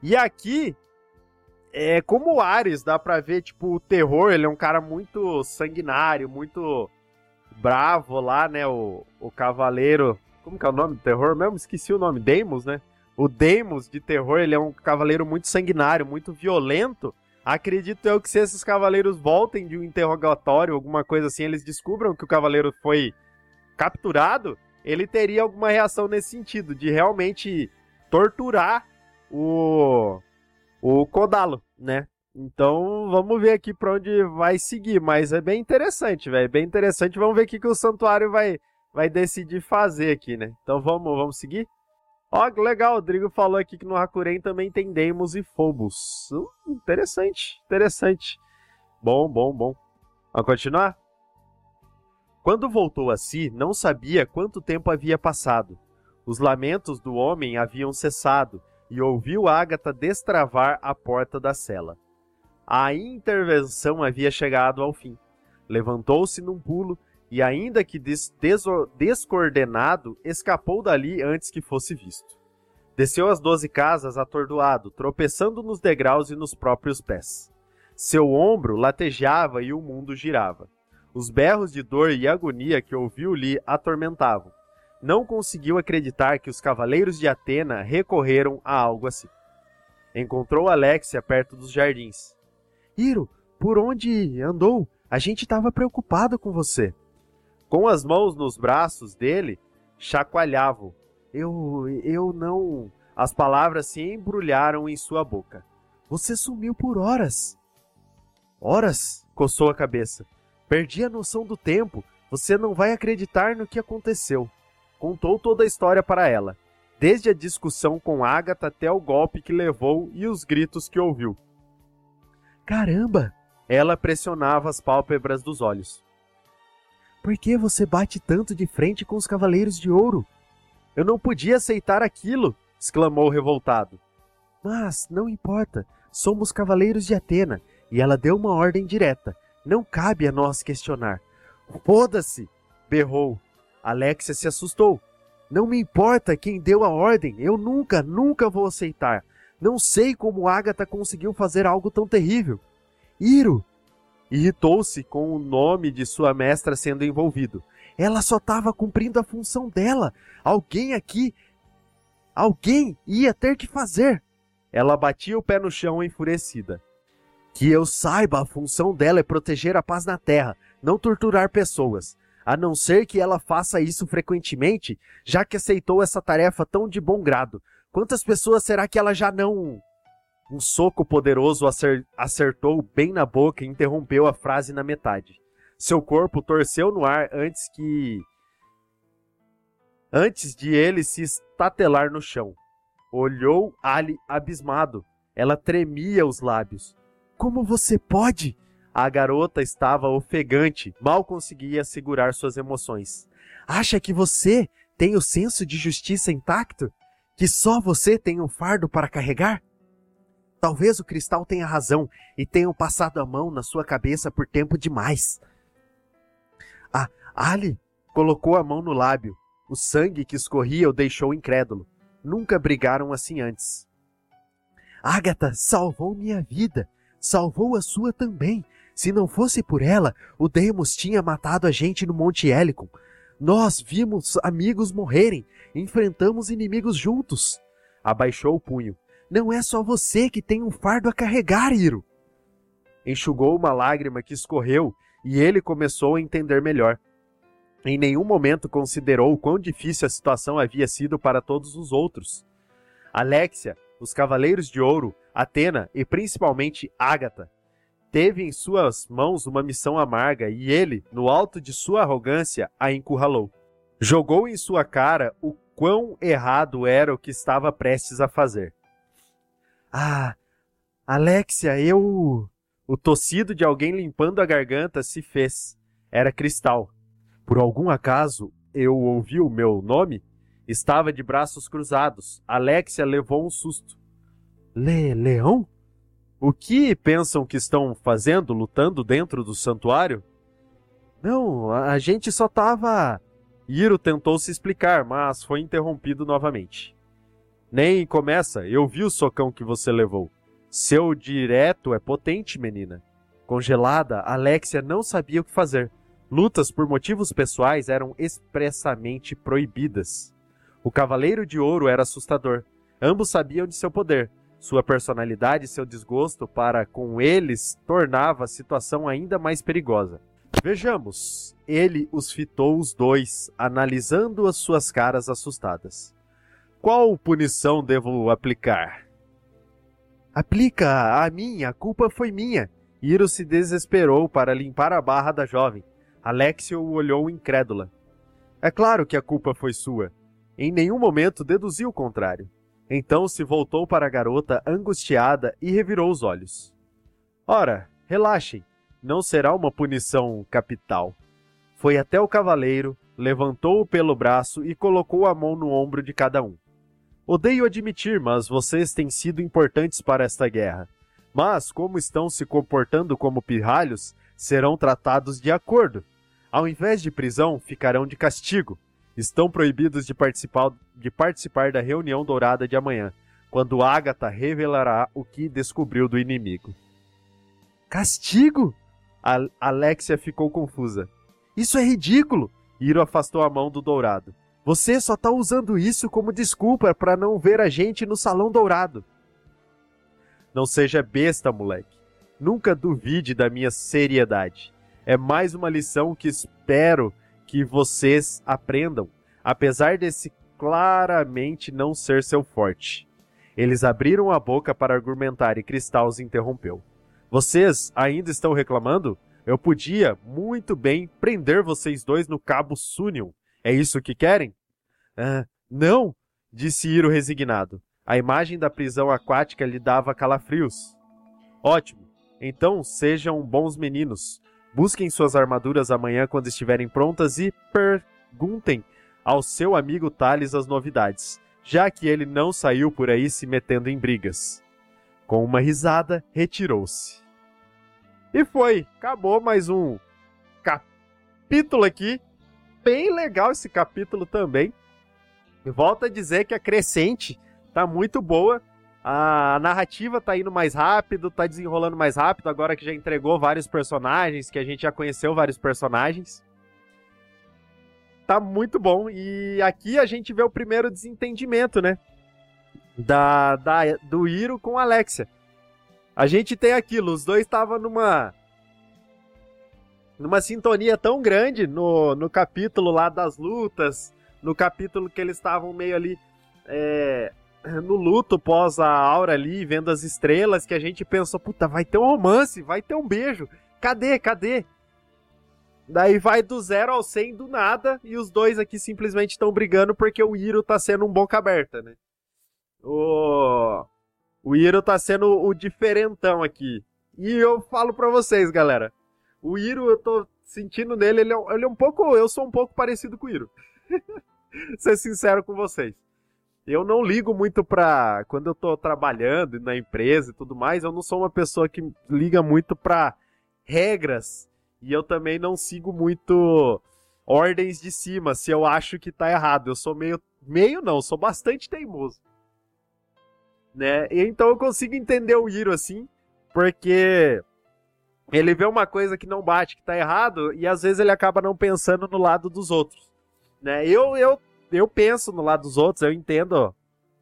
E aqui, é como o Ares, dá pra ver, tipo, o terror, ele é um cara muito sanguinário, muito bravo lá, né? O, o cavaleiro como que é o nome do terror mesmo? Esqueci o nome. Deimos, né? O Deimos de terror, ele é um cavaleiro muito sanguinário, muito violento. Acredito eu que se esses cavaleiros voltem de um interrogatório, alguma coisa assim, eles descubram que o cavaleiro foi capturado, ele teria alguma reação nesse sentido, de realmente torturar o, o Kodalo, né? Então vamos ver aqui para onde vai seguir, mas é bem interessante, velho, bem interessante. Vamos ver o que, que o santuário vai, vai decidir fazer aqui, né? Então vamos, vamos seguir? Ó, oh, legal, o Rodrigo falou aqui que no Hakuren também tem Deimos e Phobos. Uh, interessante, interessante. Bom, bom, bom. Vamos continuar? Quando voltou a si, não sabia quanto tempo havia passado. Os lamentos do homem haviam cessado e ouviu Ágata destravar a porta da cela. A intervenção havia chegado ao fim. Levantou-se num pulo e, ainda que des descoordenado, escapou dali antes que fosse visto. Desceu as doze casas atordoado, tropeçando nos degraus e nos próprios pés. Seu ombro latejava e o mundo girava. Os berros de dor e agonia que ouviu lhe atormentavam. Não conseguiu acreditar que os cavaleiros de Atena recorreram a algo assim. Encontrou Alexia perto dos jardins. Iro, por onde andou? A gente estava preocupado com você. Com as mãos nos braços dele, chacoalhavam. Eu. eu não. As palavras se embrulharam em sua boca. Você sumiu por horas. Horas? coçou a cabeça. Perdi a noção do tempo. Você não vai acreditar no que aconteceu. Contou toda a história para ela, desde a discussão com Agatha até o golpe que levou e os gritos que ouviu. Caramba! Ela pressionava as pálpebras dos olhos. Por que você bate tanto de frente com os Cavaleiros de Ouro? Eu não podia aceitar aquilo! exclamou revoltado. Mas não importa, somos Cavaleiros de Atena e ela deu uma ordem direta. Não cabe a nós questionar. Foda-se! berrou. Alexia se assustou. Não me importa quem deu a ordem, eu nunca, nunca vou aceitar. Não sei como Agatha conseguiu fazer algo tão terrível. Iro! Irritou-se com o nome de sua mestra sendo envolvido. Ela só estava cumprindo a função dela. Alguém aqui. Alguém ia ter que fazer. Ela batia o pé no chão enfurecida. Que eu saiba, a função dela é proteger a paz na Terra, não torturar pessoas. A não ser que ela faça isso frequentemente, já que aceitou essa tarefa tão de bom grado. Quantas pessoas será que ela já não. Um soco poderoso acertou bem na boca e interrompeu a frase na metade. Seu corpo torceu no ar antes que. Antes de ele se estatelar no chão. Olhou Ali abismado. Ela tremia os lábios. Como você pode? A garota estava ofegante, mal conseguia segurar suas emoções. Acha que você tem o senso de justiça intacto? Que só você tem um fardo para carregar? Talvez o cristal tenha razão e tenham passado a mão na sua cabeça por tempo demais. A Ali colocou a mão no lábio. O sangue que escorria o deixou incrédulo. Nunca brigaram assim antes. Agatha salvou minha vida salvou a sua também. Se não fosse por ela, o Demos tinha matado a gente no Monte Helicon. Nós vimos amigos morrerem, enfrentamos inimigos juntos. Abaixou o punho. Não é só você que tem um fardo a carregar, Iro. Enxugou uma lágrima que escorreu e ele começou a entender melhor. Em nenhum momento considerou o quão difícil a situação havia sido para todos os outros. Alexia, os Cavaleiros de Ouro, Atena e principalmente Ágata, teve em suas mãos uma missão amarga e ele, no alto de sua arrogância, a encurralou. Jogou em sua cara o quão errado era o que estava prestes a fazer. Ah, Alexia, eu. O tossido de alguém limpando a garganta se fez. Era Cristal. Por algum acaso, eu ouvi o meu nome? Estava de braços cruzados. Alexia levou um susto. Le leão? O que pensam que estão fazendo lutando dentro do santuário? Não, a gente só tava. Iro tentou se explicar, mas foi interrompido novamente. Nem começa, eu vi o socão que você levou. Seu direto é potente, menina. Congelada, Alexia não sabia o que fazer. Lutas por motivos pessoais eram expressamente proibidas. O Cavaleiro de Ouro era assustador. Ambos sabiam de seu poder, sua personalidade e seu desgosto para com eles tornava a situação ainda mais perigosa. Vejamos. Ele os fitou os dois, analisando as suas caras assustadas. Qual punição devo aplicar? Aplica a mim, a culpa foi minha. Iro se desesperou para limpar a barra da jovem. Alexio o olhou incrédula. É claro que a culpa foi sua. Em nenhum momento deduziu o contrário. Então se voltou para a garota angustiada e revirou os olhos. Ora, relaxem, não será uma punição capital. Foi até o cavaleiro, levantou-o pelo braço e colocou a mão no ombro de cada um. Odeio admitir, mas vocês têm sido importantes para esta guerra. Mas, como estão se comportando como pirralhos, serão tratados de acordo. Ao invés de prisão, ficarão de castigo estão proibidos de participar, de participar da reunião dourada de amanhã, quando Agatha revelará o que descobriu do inimigo. Castigo? A Alexia ficou confusa. Isso é ridículo! Iro afastou a mão do dourado. Você só está usando isso como desculpa para não ver a gente no salão dourado. Não seja besta, moleque. Nunca duvide da minha seriedade. É mais uma lição que espero que vocês aprendam, apesar desse claramente não ser seu forte. Eles abriram a boca para argumentar e Cristal os interrompeu. Vocês ainda estão reclamando? Eu podia, muito bem, prender vocês dois no cabo Sunion. É isso que querem? Ah, não, disse Iro resignado. A imagem da prisão aquática lhe dava calafrios. Ótimo. Então sejam bons meninos. Busquem suas armaduras amanhã quando estiverem prontas e perguntem ao seu amigo Thales as novidades, já que ele não saiu por aí se metendo em brigas. Com uma risada, retirou-se. E foi, acabou mais um capítulo aqui. Bem legal esse capítulo também. volto a dizer que a crescente tá muito boa. A narrativa tá indo mais rápido, tá desenrolando mais rápido, agora que já entregou vários personagens, que a gente já conheceu vários personagens. Tá muito bom. E aqui a gente vê o primeiro desentendimento, né? Da, da, do Iro com a Alexia. A gente tem aquilo, os dois estavam numa numa sintonia tão grande no, no capítulo lá das lutas, no capítulo que eles estavam meio ali é, no luto pós a aura ali, vendo as estrelas, que a gente pensou, puta, vai ter um romance, vai ter um beijo. Cadê? Cadê? Daí vai do zero ao 100 do nada e os dois aqui simplesmente estão brigando porque o Iro tá sendo um boca aberta, né? O o Iro tá sendo o diferentão aqui. E eu falo pra vocês, galera. O Iro, eu tô sentindo nele, ele é, ele é um pouco. Eu sou um pouco parecido com o Iro. [LAUGHS] Ser sincero com vocês. Eu não ligo muito pra. Quando eu tô trabalhando na empresa e tudo mais, eu não sou uma pessoa que liga muito pra regras. E eu também não sigo muito ordens de cima se eu acho que tá errado. Eu sou meio. Meio não, sou bastante teimoso né? E então eu consigo entender o Iro assim, porque ele vê uma coisa que não bate, que tá errado, e às vezes ele acaba não pensando no lado dos outros, né? Eu eu eu penso no lado dos outros, eu entendo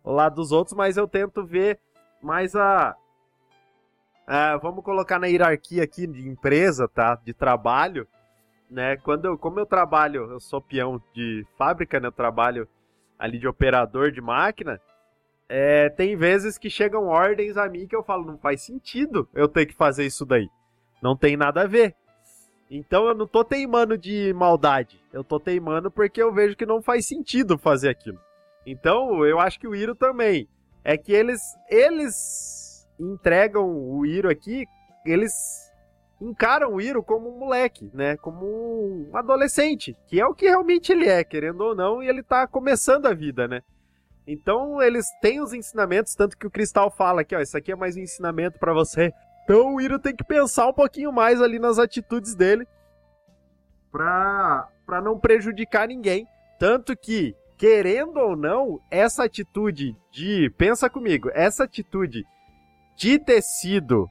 o lado dos outros, mas eu tento ver mais a, a vamos colocar na hierarquia aqui de empresa, tá? De trabalho, né? Quando eu, como eu trabalho, eu sou peão de fábrica, né? Eu trabalho ali de operador de máquina é, tem vezes que chegam ordens a mim que eu falo, não faz sentido eu ter que fazer isso daí. Não tem nada a ver. Então eu não tô teimando de maldade. Eu tô teimando porque eu vejo que não faz sentido fazer aquilo. Então eu acho que o Iro também. É que eles eles entregam o Iro aqui, eles encaram o Iro como um moleque, né? Como um adolescente, que é o que realmente ele é, querendo ou não, e ele tá começando a vida, né? Então eles têm os ensinamentos, tanto que o Cristal fala aqui, ó, isso aqui é mais um ensinamento para você. Então o Iro tem que pensar um pouquinho mais ali nas atitudes dele pra, pra não prejudicar ninguém. Tanto que, querendo ou não, essa atitude de. Pensa comigo, essa atitude de ter sido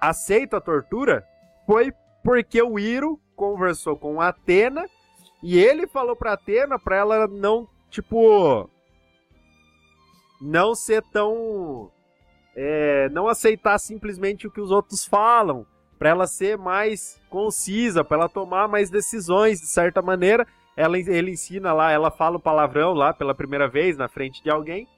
aceito a tortura foi porque o Iro conversou com Atena e ele falou pra Atena pra ela não, tipo, não ser tão. É, não aceitar simplesmente o que os outros falam, para ela ser mais concisa, para ela tomar mais decisões de certa maneira. Ela, ele ensina lá, ela fala o palavrão lá pela primeira vez na frente de alguém.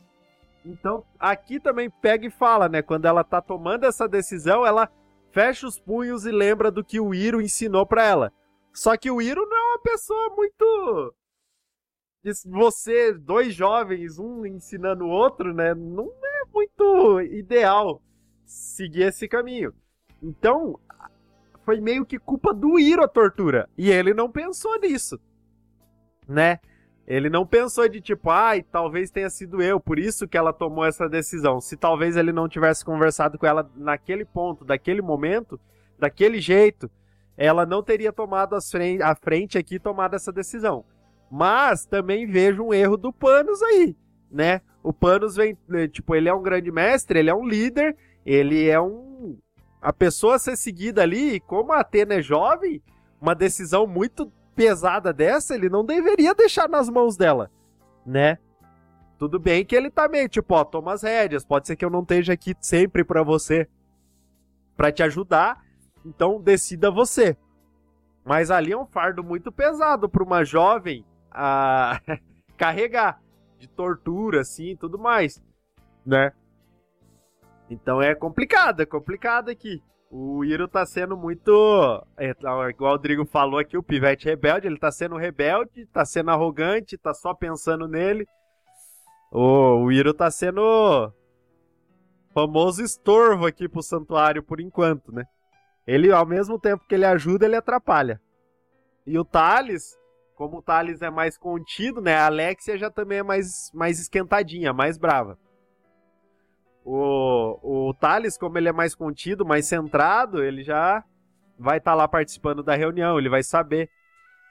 Então, aqui também pega e fala, né? Quando ela tá tomando essa decisão, ela fecha os punhos e lembra do que o Iro ensinou para ela. Só que o Iro não é uma pessoa muito você, dois jovens, um ensinando o outro, né? Não é muito ideal seguir esse caminho. Então, foi meio que culpa do Iro a tortura. E ele não pensou nisso, né? Ele não pensou de tipo, ai, talvez tenha sido eu, por isso que ela tomou essa decisão. Se talvez ele não tivesse conversado com ela naquele ponto, daquele momento, daquele jeito, ela não teria tomado a frente aqui tomado essa decisão. Mas também vejo um erro do Panos aí, né? O Panos vem, né, tipo, ele é um grande mestre, ele é um líder, ele é um a pessoa a ser seguida ali, como a Atena é jovem, uma decisão muito pesada dessa, ele não deveria deixar nas mãos dela, né? Tudo bem que ele tá meio tipo, ó, toma as rédeas, pode ser que eu não esteja aqui sempre para você, para te ajudar, então decida você. Mas ali é um fardo muito pesado para uma jovem a [LAUGHS] carregar de tortura, assim, tudo mais, né? Então é complicado, é complicado aqui. O Iro tá sendo muito. É, tá, igual o Rodrigo falou aqui, o pivete rebelde, ele tá sendo rebelde, tá sendo arrogante, tá só pensando nele. O, o Iro tá sendo famoso estorvo aqui pro santuário por enquanto, né? Ele, ao mesmo tempo que ele ajuda, ele atrapalha. E o Thales, como o Thales é mais contido, né? A Alexia já também é mais, mais esquentadinha, mais brava. O, o Thales, como ele é mais contido, mais centrado, ele já vai estar tá lá participando da reunião, ele vai saber.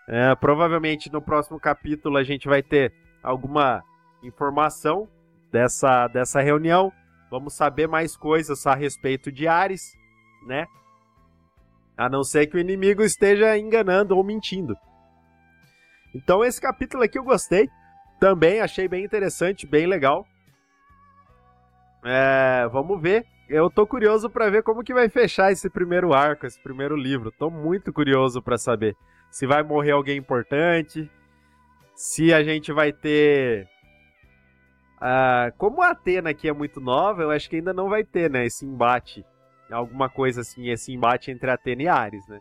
É, provavelmente no próximo capítulo a gente vai ter alguma informação dessa, dessa reunião. Vamos saber mais coisas a respeito de Ares, né? A não ser que o inimigo esteja enganando ou mentindo. Então esse capítulo aqui eu gostei. Também achei bem interessante, bem legal. É, vamos ver. Eu tô curioso para ver como que vai fechar esse primeiro arco, esse primeiro livro. Tô muito curioso para saber se vai morrer alguém importante, se a gente vai ter Uh, como a Atena aqui é muito nova, eu acho que ainda não vai ter, né, esse embate. Alguma coisa assim, esse embate entre Atena e Ares, né?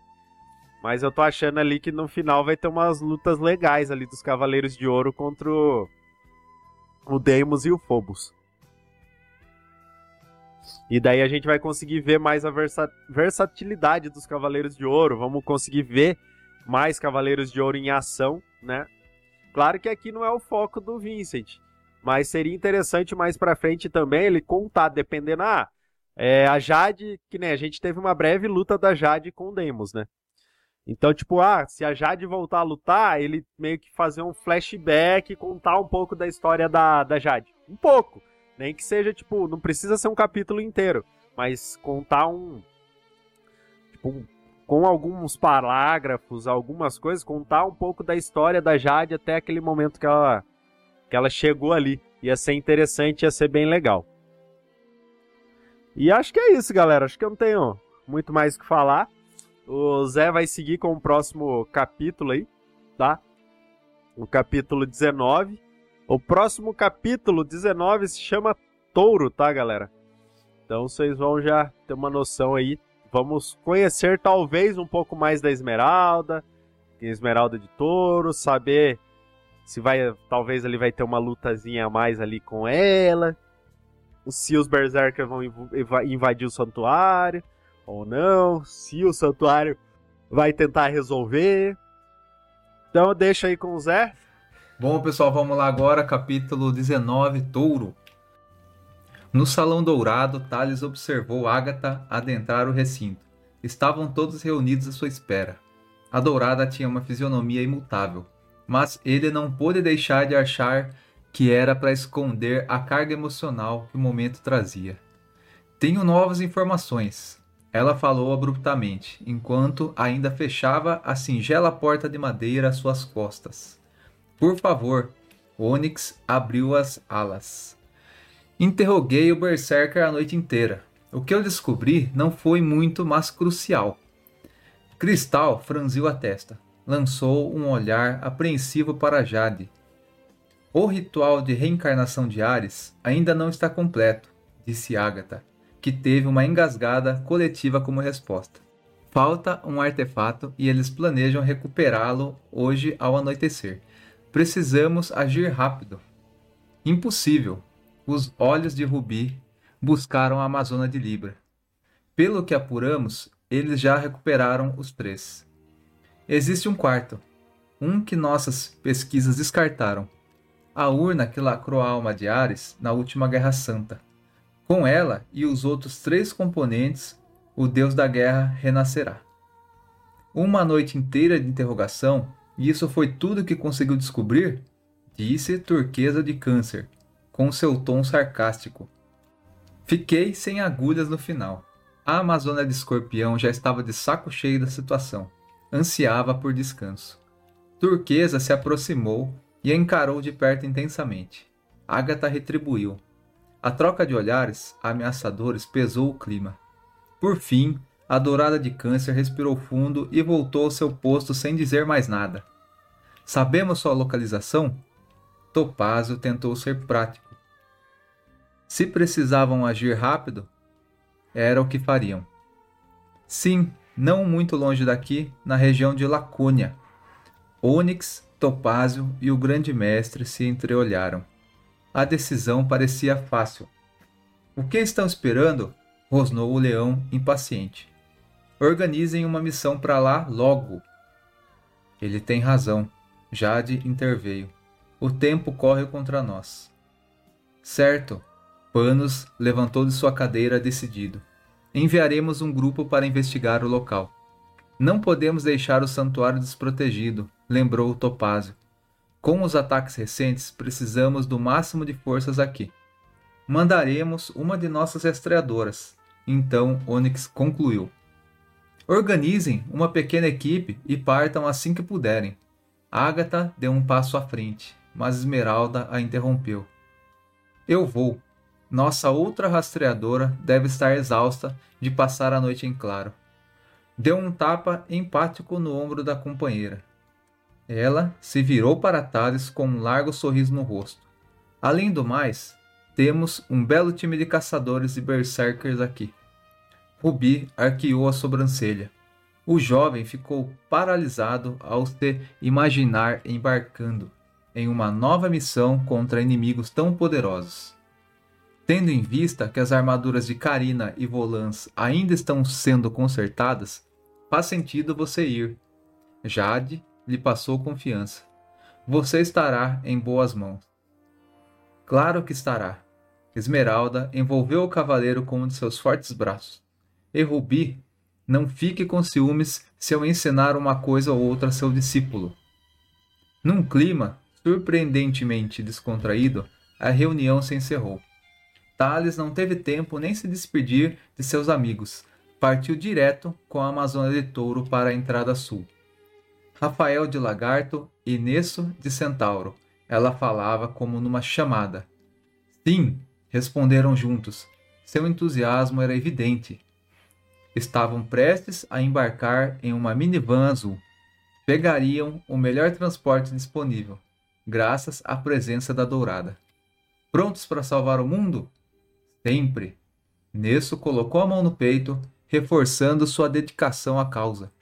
Mas eu tô achando ali que no final vai ter umas lutas legais ali dos Cavaleiros de Ouro contra o, o Deimos e o Phobos. E daí a gente vai conseguir ver mais a versa versatilidade dos Cavaleiros de Ouro. Vamos conseguir ver mais Cavaleiros de Ouro em ação, né? Claro que aqui não é o foco do Vincent. Mas seria interessante mais para frente também ele contar, dependendo. Ah, é, a Jade, que nem a gente teve uma breve luta da Jade com o Demos, né? Então, tipo, ah, se a Jade voltar a lutar, ele meio que fazer um flashback, contar um pouco da história da, da Jade. Um pouco. Nem que seja, tipo, não precisa ser um capítulo inteiro, mas contar um. Tipo, um, com alguns parágrafos, algumas coisas, contar um pouco da história da Jade até aquele momento que ela que ela chegou ali. Ia ser interessante, ia ser bem legal. E acho que é isso, galera. Acho que eu não tenho muito mais o que falar. O Zé vai seguir com o próximo capítulo aí, tá? O capítulo 19. O próximo capítulo 19 se chama Touro, tá, galera? Então vocês vão já ter uma noção aí. Vamos conhecer talvez um pouco mais da Esmeralda, Esmeralda de Touro, saber se vai, talvez ele vai ter uma lutazinha a mais ali com ela. Se os Berserkers vão invadir o santuário ou não. Se o santuário vai tentar resolver. Então deixa aí com o Zé. Bom, pessoal, vamos lá agora, capítulo 19, Touro. No salão dourado, Thales observou Agatha adentrar o recinto. Estavam todos reunidos à sua espera. A dourada tinha uma fisionomia imutável, mas ele não pôde deixar de achar que era para esconder a carga emocional que o momento trazia. Tenho novas informações. Ela falou abruptamente, enquanto ainda fechava a singela porta de madeira às suas costas. Por favor, Onyx abriu as alas. Interroguei o Berserker a noite inteira. O que eu descobri não foi muito, mas crucial. Cristal franziu a testa lançou um olhar apreensivo para Jade. O ritual de reencarnação de Ares ainda não está completo, disse Agatha, que teve uma engasgada coletiva como resposta. Falta um artefato e eles planejam recuperá-lo hoje ao anoitecer. Precisamos agir rápido. Impossível. Os olhos de Rubi buscaram a Amazona de Libra. Pelo que apuramos, eles já recuperaram os três. Existe um quarto, um que nossas pesquisas descartaram. A urna que lacrou a alma de Ares na última Guerra Santa. Com ela e os outros três componentes, o deus da guerra renascerá. Uma noite inteira de interrogação, e isso foi tudo que conseguiu descobrir? Disse Turquesa de Câncer, com seu tom sarcástico. Fiquei sem agulhas no final. A Amazônia de Escorpião já estava de saco cheio da situação ansiava por descanso. Turquesa se aproximou e a encarou de perto intensamente. Agatha retribuiu. A troca de olhares ameaçadores pesou o clima. Por fim, a dourada de câncer respirou fundo e voltou ao seu posto sem dizer mais nada. Sabemos sua localização? Topázio tentou ser prático. Se precisavam agir rápido, era o que fariam. Sim, não muito longe daqui, na região de Lacônia. Ônix, Topázio e o grande mestre se entreolharam. A decisão parecia fácil. O que estão esperando? rosnou o leão impaciente. Organizem uma missão para lá logo. Ele tem razão. Jade interveio. O tempo corre contra nós. Certo. Panos levantou de sua cadeira decidido enviaremos um grupo para investigar o local. Não podemos deixar o santuário desprotegido, lembrou Topázio. Com os ataques recentes, precisamos do máximo de forças aqui. Mandaremos uma de nossas rastreadoras. Então Onyx concluiu. Organizem uma pequena equipe e partam assim que puderem. Agatha deu um passo à frente, mas Esmeralda a interrompeu. Eu vou. Nossa outra rastreadora deve estar exausta de passar a noite em claro. Deu um tapa empático no ombro da companheira. Ela se virou para Thales com um largo sorriso no rosto. Além do mais, temos um belo time de caçadores e berserkers aqui. Rubi arqueou a sobrancelha. O jovem ficou paralisado ao se imaginar embarcando em uma nova missão contra inimigos tão poderosos. Tendo em vista que as armaduras de Karina e Volans ainda estão sendo consertadas, faz sentido você ir. Jade lhe passou confiança. Você estará em boas mãos. Claro que estará. Esmeralda envolveu o cavaleiro com um de seus fortes braços. E Rubi, não fique com ciúmes se eu ensinar uma coisa ou outra a seu discípulo. Num clima surpreendentemente descontraído, a reunião se encerrou. Thales não teve tempo nem se despedir de seus amigos. Partiu direto com a Amazônia de Touro para a entrada sul. Rafael de Lagarto e Nesso de Centauro. Ela falava como numa chamada. Sim, responderam juntos. Seu entusiasmo era evidente. Estavam prestes a embarcar em uma minivan azul. Pegariam o melhor transporte disponível, graças à presença da Dourada. Prontos para salvar o mundo? Sempre. Nesso colocou a mão no peito, reforçando sua dedicação à causa.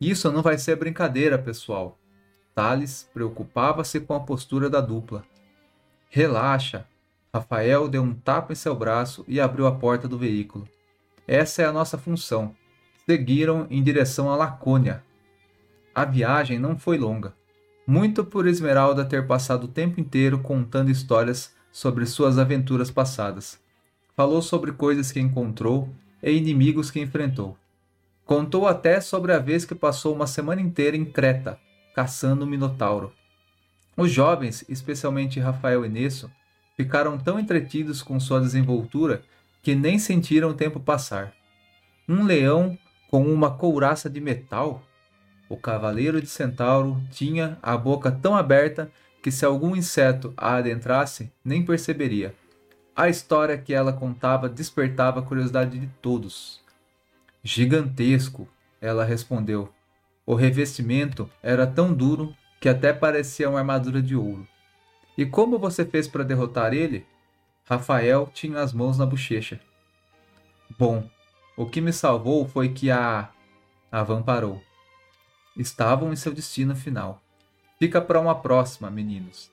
Isso não vai ser brincadeira, pessoal. Thales preocupava-se com a postura da dupla. Relaxa, Rafael deu um tapa em seu braço e abriu a porta do veículo. Essa é a nossa função. Seguiram em direção a Lacônia. A viagem não foi longa. Muito por Esmeralda ter passado o tempo inteiro contando histórias sobre suas aventuras passadas. Falou sobre coisas que encontrou e inimigos que enfrentou. Contou até sobre a vez que passou uma semana inteira em Creta, caçando um Minotauro. Os jovens, especialmente Rafael e Nesso, ficaram tão entretidos com sua desenvoltura que nem sentiram o tempo passar. Um leão com uma couraça de metal? O cavaleiro de Centauro tinha a boca tão aberta que se algum inseto a adentrasse, nem perceberia. A história que ela contava despertava a curiosidade de todos. Gigantesco, ela respondeu. O revestimento era tão duro que até parecia uma armadura de ouro. E como você fez para derrotar ele? Rafael tinha as mãos na bochecha. Bom, o que me salvou foi que a. A van parou. Estavam em seu destino final. Fica para uma próxima, meninos.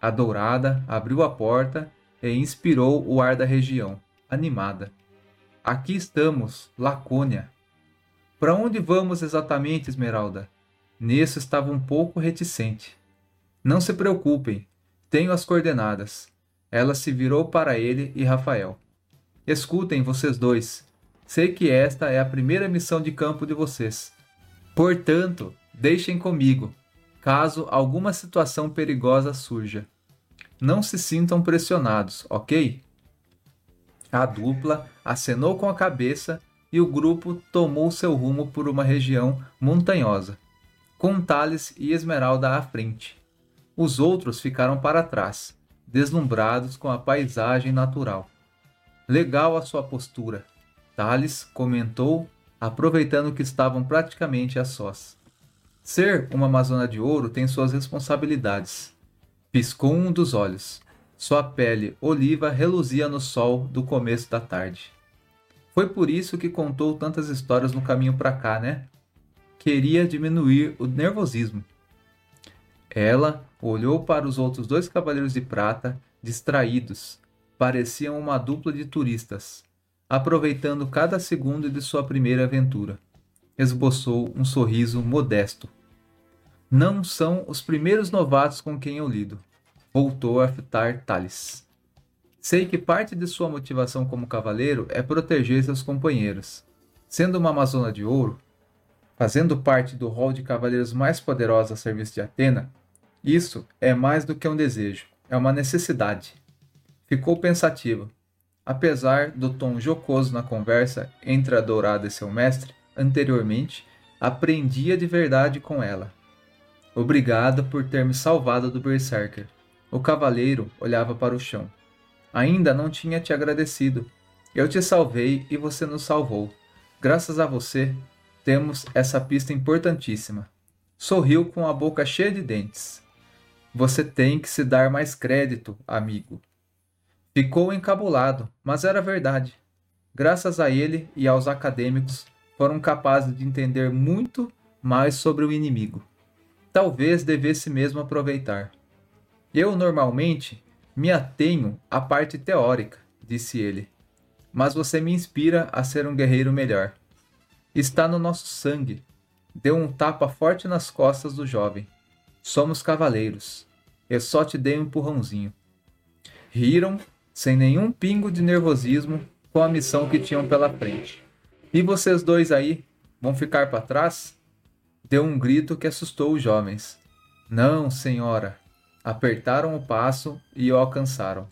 A dourada abriu a porta e inspirou o ar da região, animada. Aqui estamos, Lacônia. Para onde vamos exatamente, Esmeralda? Nisso estava um pouco reticente. Não se preocupem, tenho as coordenadas. Ela se virou para ele e Rafael. Escutem, vocês dois. Sei que esta é a primeira missão de campo de vocês. Portanto, deixem comigo, caso alguma situação perigosa surja. Não se sintam pressionados, ok? A dupla acenou com a cabeça e o grupo tomou seu rumo por uma região montanhosa, com Thales e Esmeralda à frente. Os outros ficaram para trás, deslumbrados com a paisagem natural. Legal a sua postura, Thales comentou, aproveitando que estavam praticamente a sós. Ser uma Amazona de Ouro tem suas responsabilidades. Piscou um dos olhos. Sua pele oliva reluzia no sol do começo da tarde. Foi por isso que contou tantas histórias no caminho para cá, né? Queria diminuir o nervosismo. Ela olhou para os outros dois cavaleiros de prata, distraídos. Pareciam uma dupla de turistas, aproveitando cada segundo de sua primeira aventura. Esboçou um sorriso modesto. Não são os primeiros novatos com quem eu lido. Voltou a fitar Thales. Sei que parte de sua motivação como cavaleiro é proteger seus companheiros. Sendo uma Amazona de Ouro, fazendo parte do rol de cavaleiros mais poderosos a serviço de Atena, Isso é mais do que um desejo, é uma necessidade. Ficou pensativa. Apesar do tom jocoso na conversa entre a dourada e seu mestre, anteriormente, aprendia de verdade com ela. Obrigado por ter me salvado do Berserker. O cavaleiro olhava para o chão. Ainda não tinha te agradecido. Eu te salvei e você nos salvou. Graças a você, temos essa pista importantíssima. Sorriu com a boca cheia de dentes. Você tem que se dar mais crédito, amigo. Ficou encabulado, mas era verdade. Graças a ele e aos acadêmicos, foram capazes de entender muito mais sobre o inimigo. Talvez devesse mesmo aproveitar. Eu normalmente me atenho à parte teórica, disse ele, mas você me inspira a ser um guerreiro melhor. Está no nosso sangue. Deu um tapa forte nas costas do jovem. Somos cavaleiros. Eu só te dei um empurrãozinho. Riram, sem nenhum pingo de nervosismo, com a missão que tinham pela frente. E vocês dois aí vão ficar para trás? Deu um grito que assustou os jovens. Não, senhora. Apertaram o passo e o alcançaram.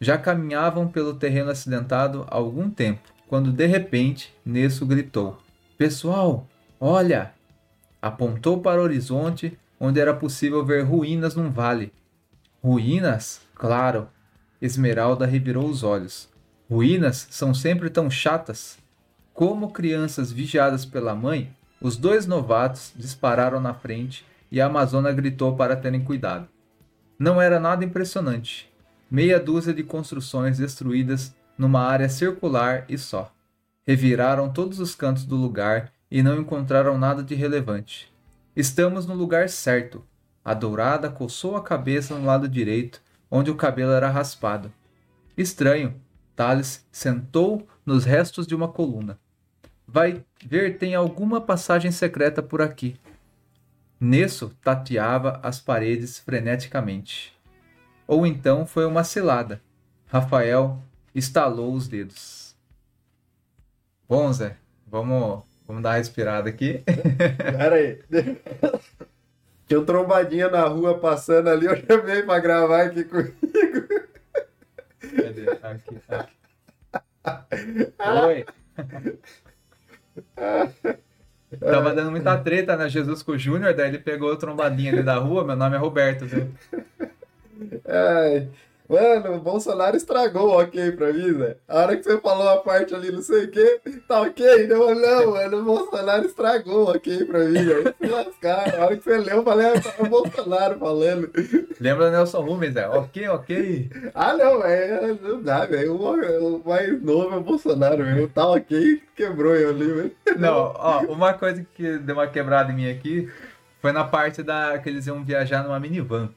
Já caminhavam pelo terreno acidentado há algum tempo quando de repente Nesso gritou: Pessoal, olha! Apontou para o horizonte, onde era possível ver ruínas num vale. Ruínas? Claro! Esmeralda revirou os olhos. Ruínas são sempre tão chatas. Como crianças vigiadas pela mãe, os dois novatos dispararam na frente e a Amazona gritou para terem cuidado. Não era nada impressionante. Meia dúzia de construções destruídas numa área circular e só. Reviraram todos os cantos do lugar e não encontraram nada de relevante. Estamos no lugar certo. A dourada coçou a cabeça no lado direito, onde o cabelo era raspado. Estranho. Thales sentou nos restos de uma coluna. Vai ver tem alguma passagem secreta por aqui. Nesso tateava as paredes freneticamente. Ou então foi uma cilada. Rafael estalou os dedos. Bom, Zé, vamos, vamos dar uma respirada aqui. [LAUGHS] Pera aí. Tinha um trombadinha na rua passando ali, eu chamei pra gravar aqui comigo. Cadê? Aqui, aqui. [LAUGHS] Oi. [LAUGHS] Tava dando muita treta, né? Jesus com o Júnior, daí ele pegou o trombadinha ali da rua, meu nome é Roberto, viu? [LAUGHS] Ai, Mano, o Bolsonaro estragou o ok pra mim, Zé. A hora que você falou a parte ali, não sei o que, tá ok? Não, não, mano, o Bolsonaro estragou o ok pra mim. Aí se lascar. A hora que você leu, eu falei, ah, é o Bolsonaro falando. Lembra do Nelson Rubens, Zé? Ok, ok. Ah, não, velho, não dá, velho. O, mais novo é o Bolsonaro, velho. Tá ok, quebrou eu ali, velho. Não, ó, uma coisa que deu uma quebrada em mim aqui foi na parte da que eles iam viajar numa minivan.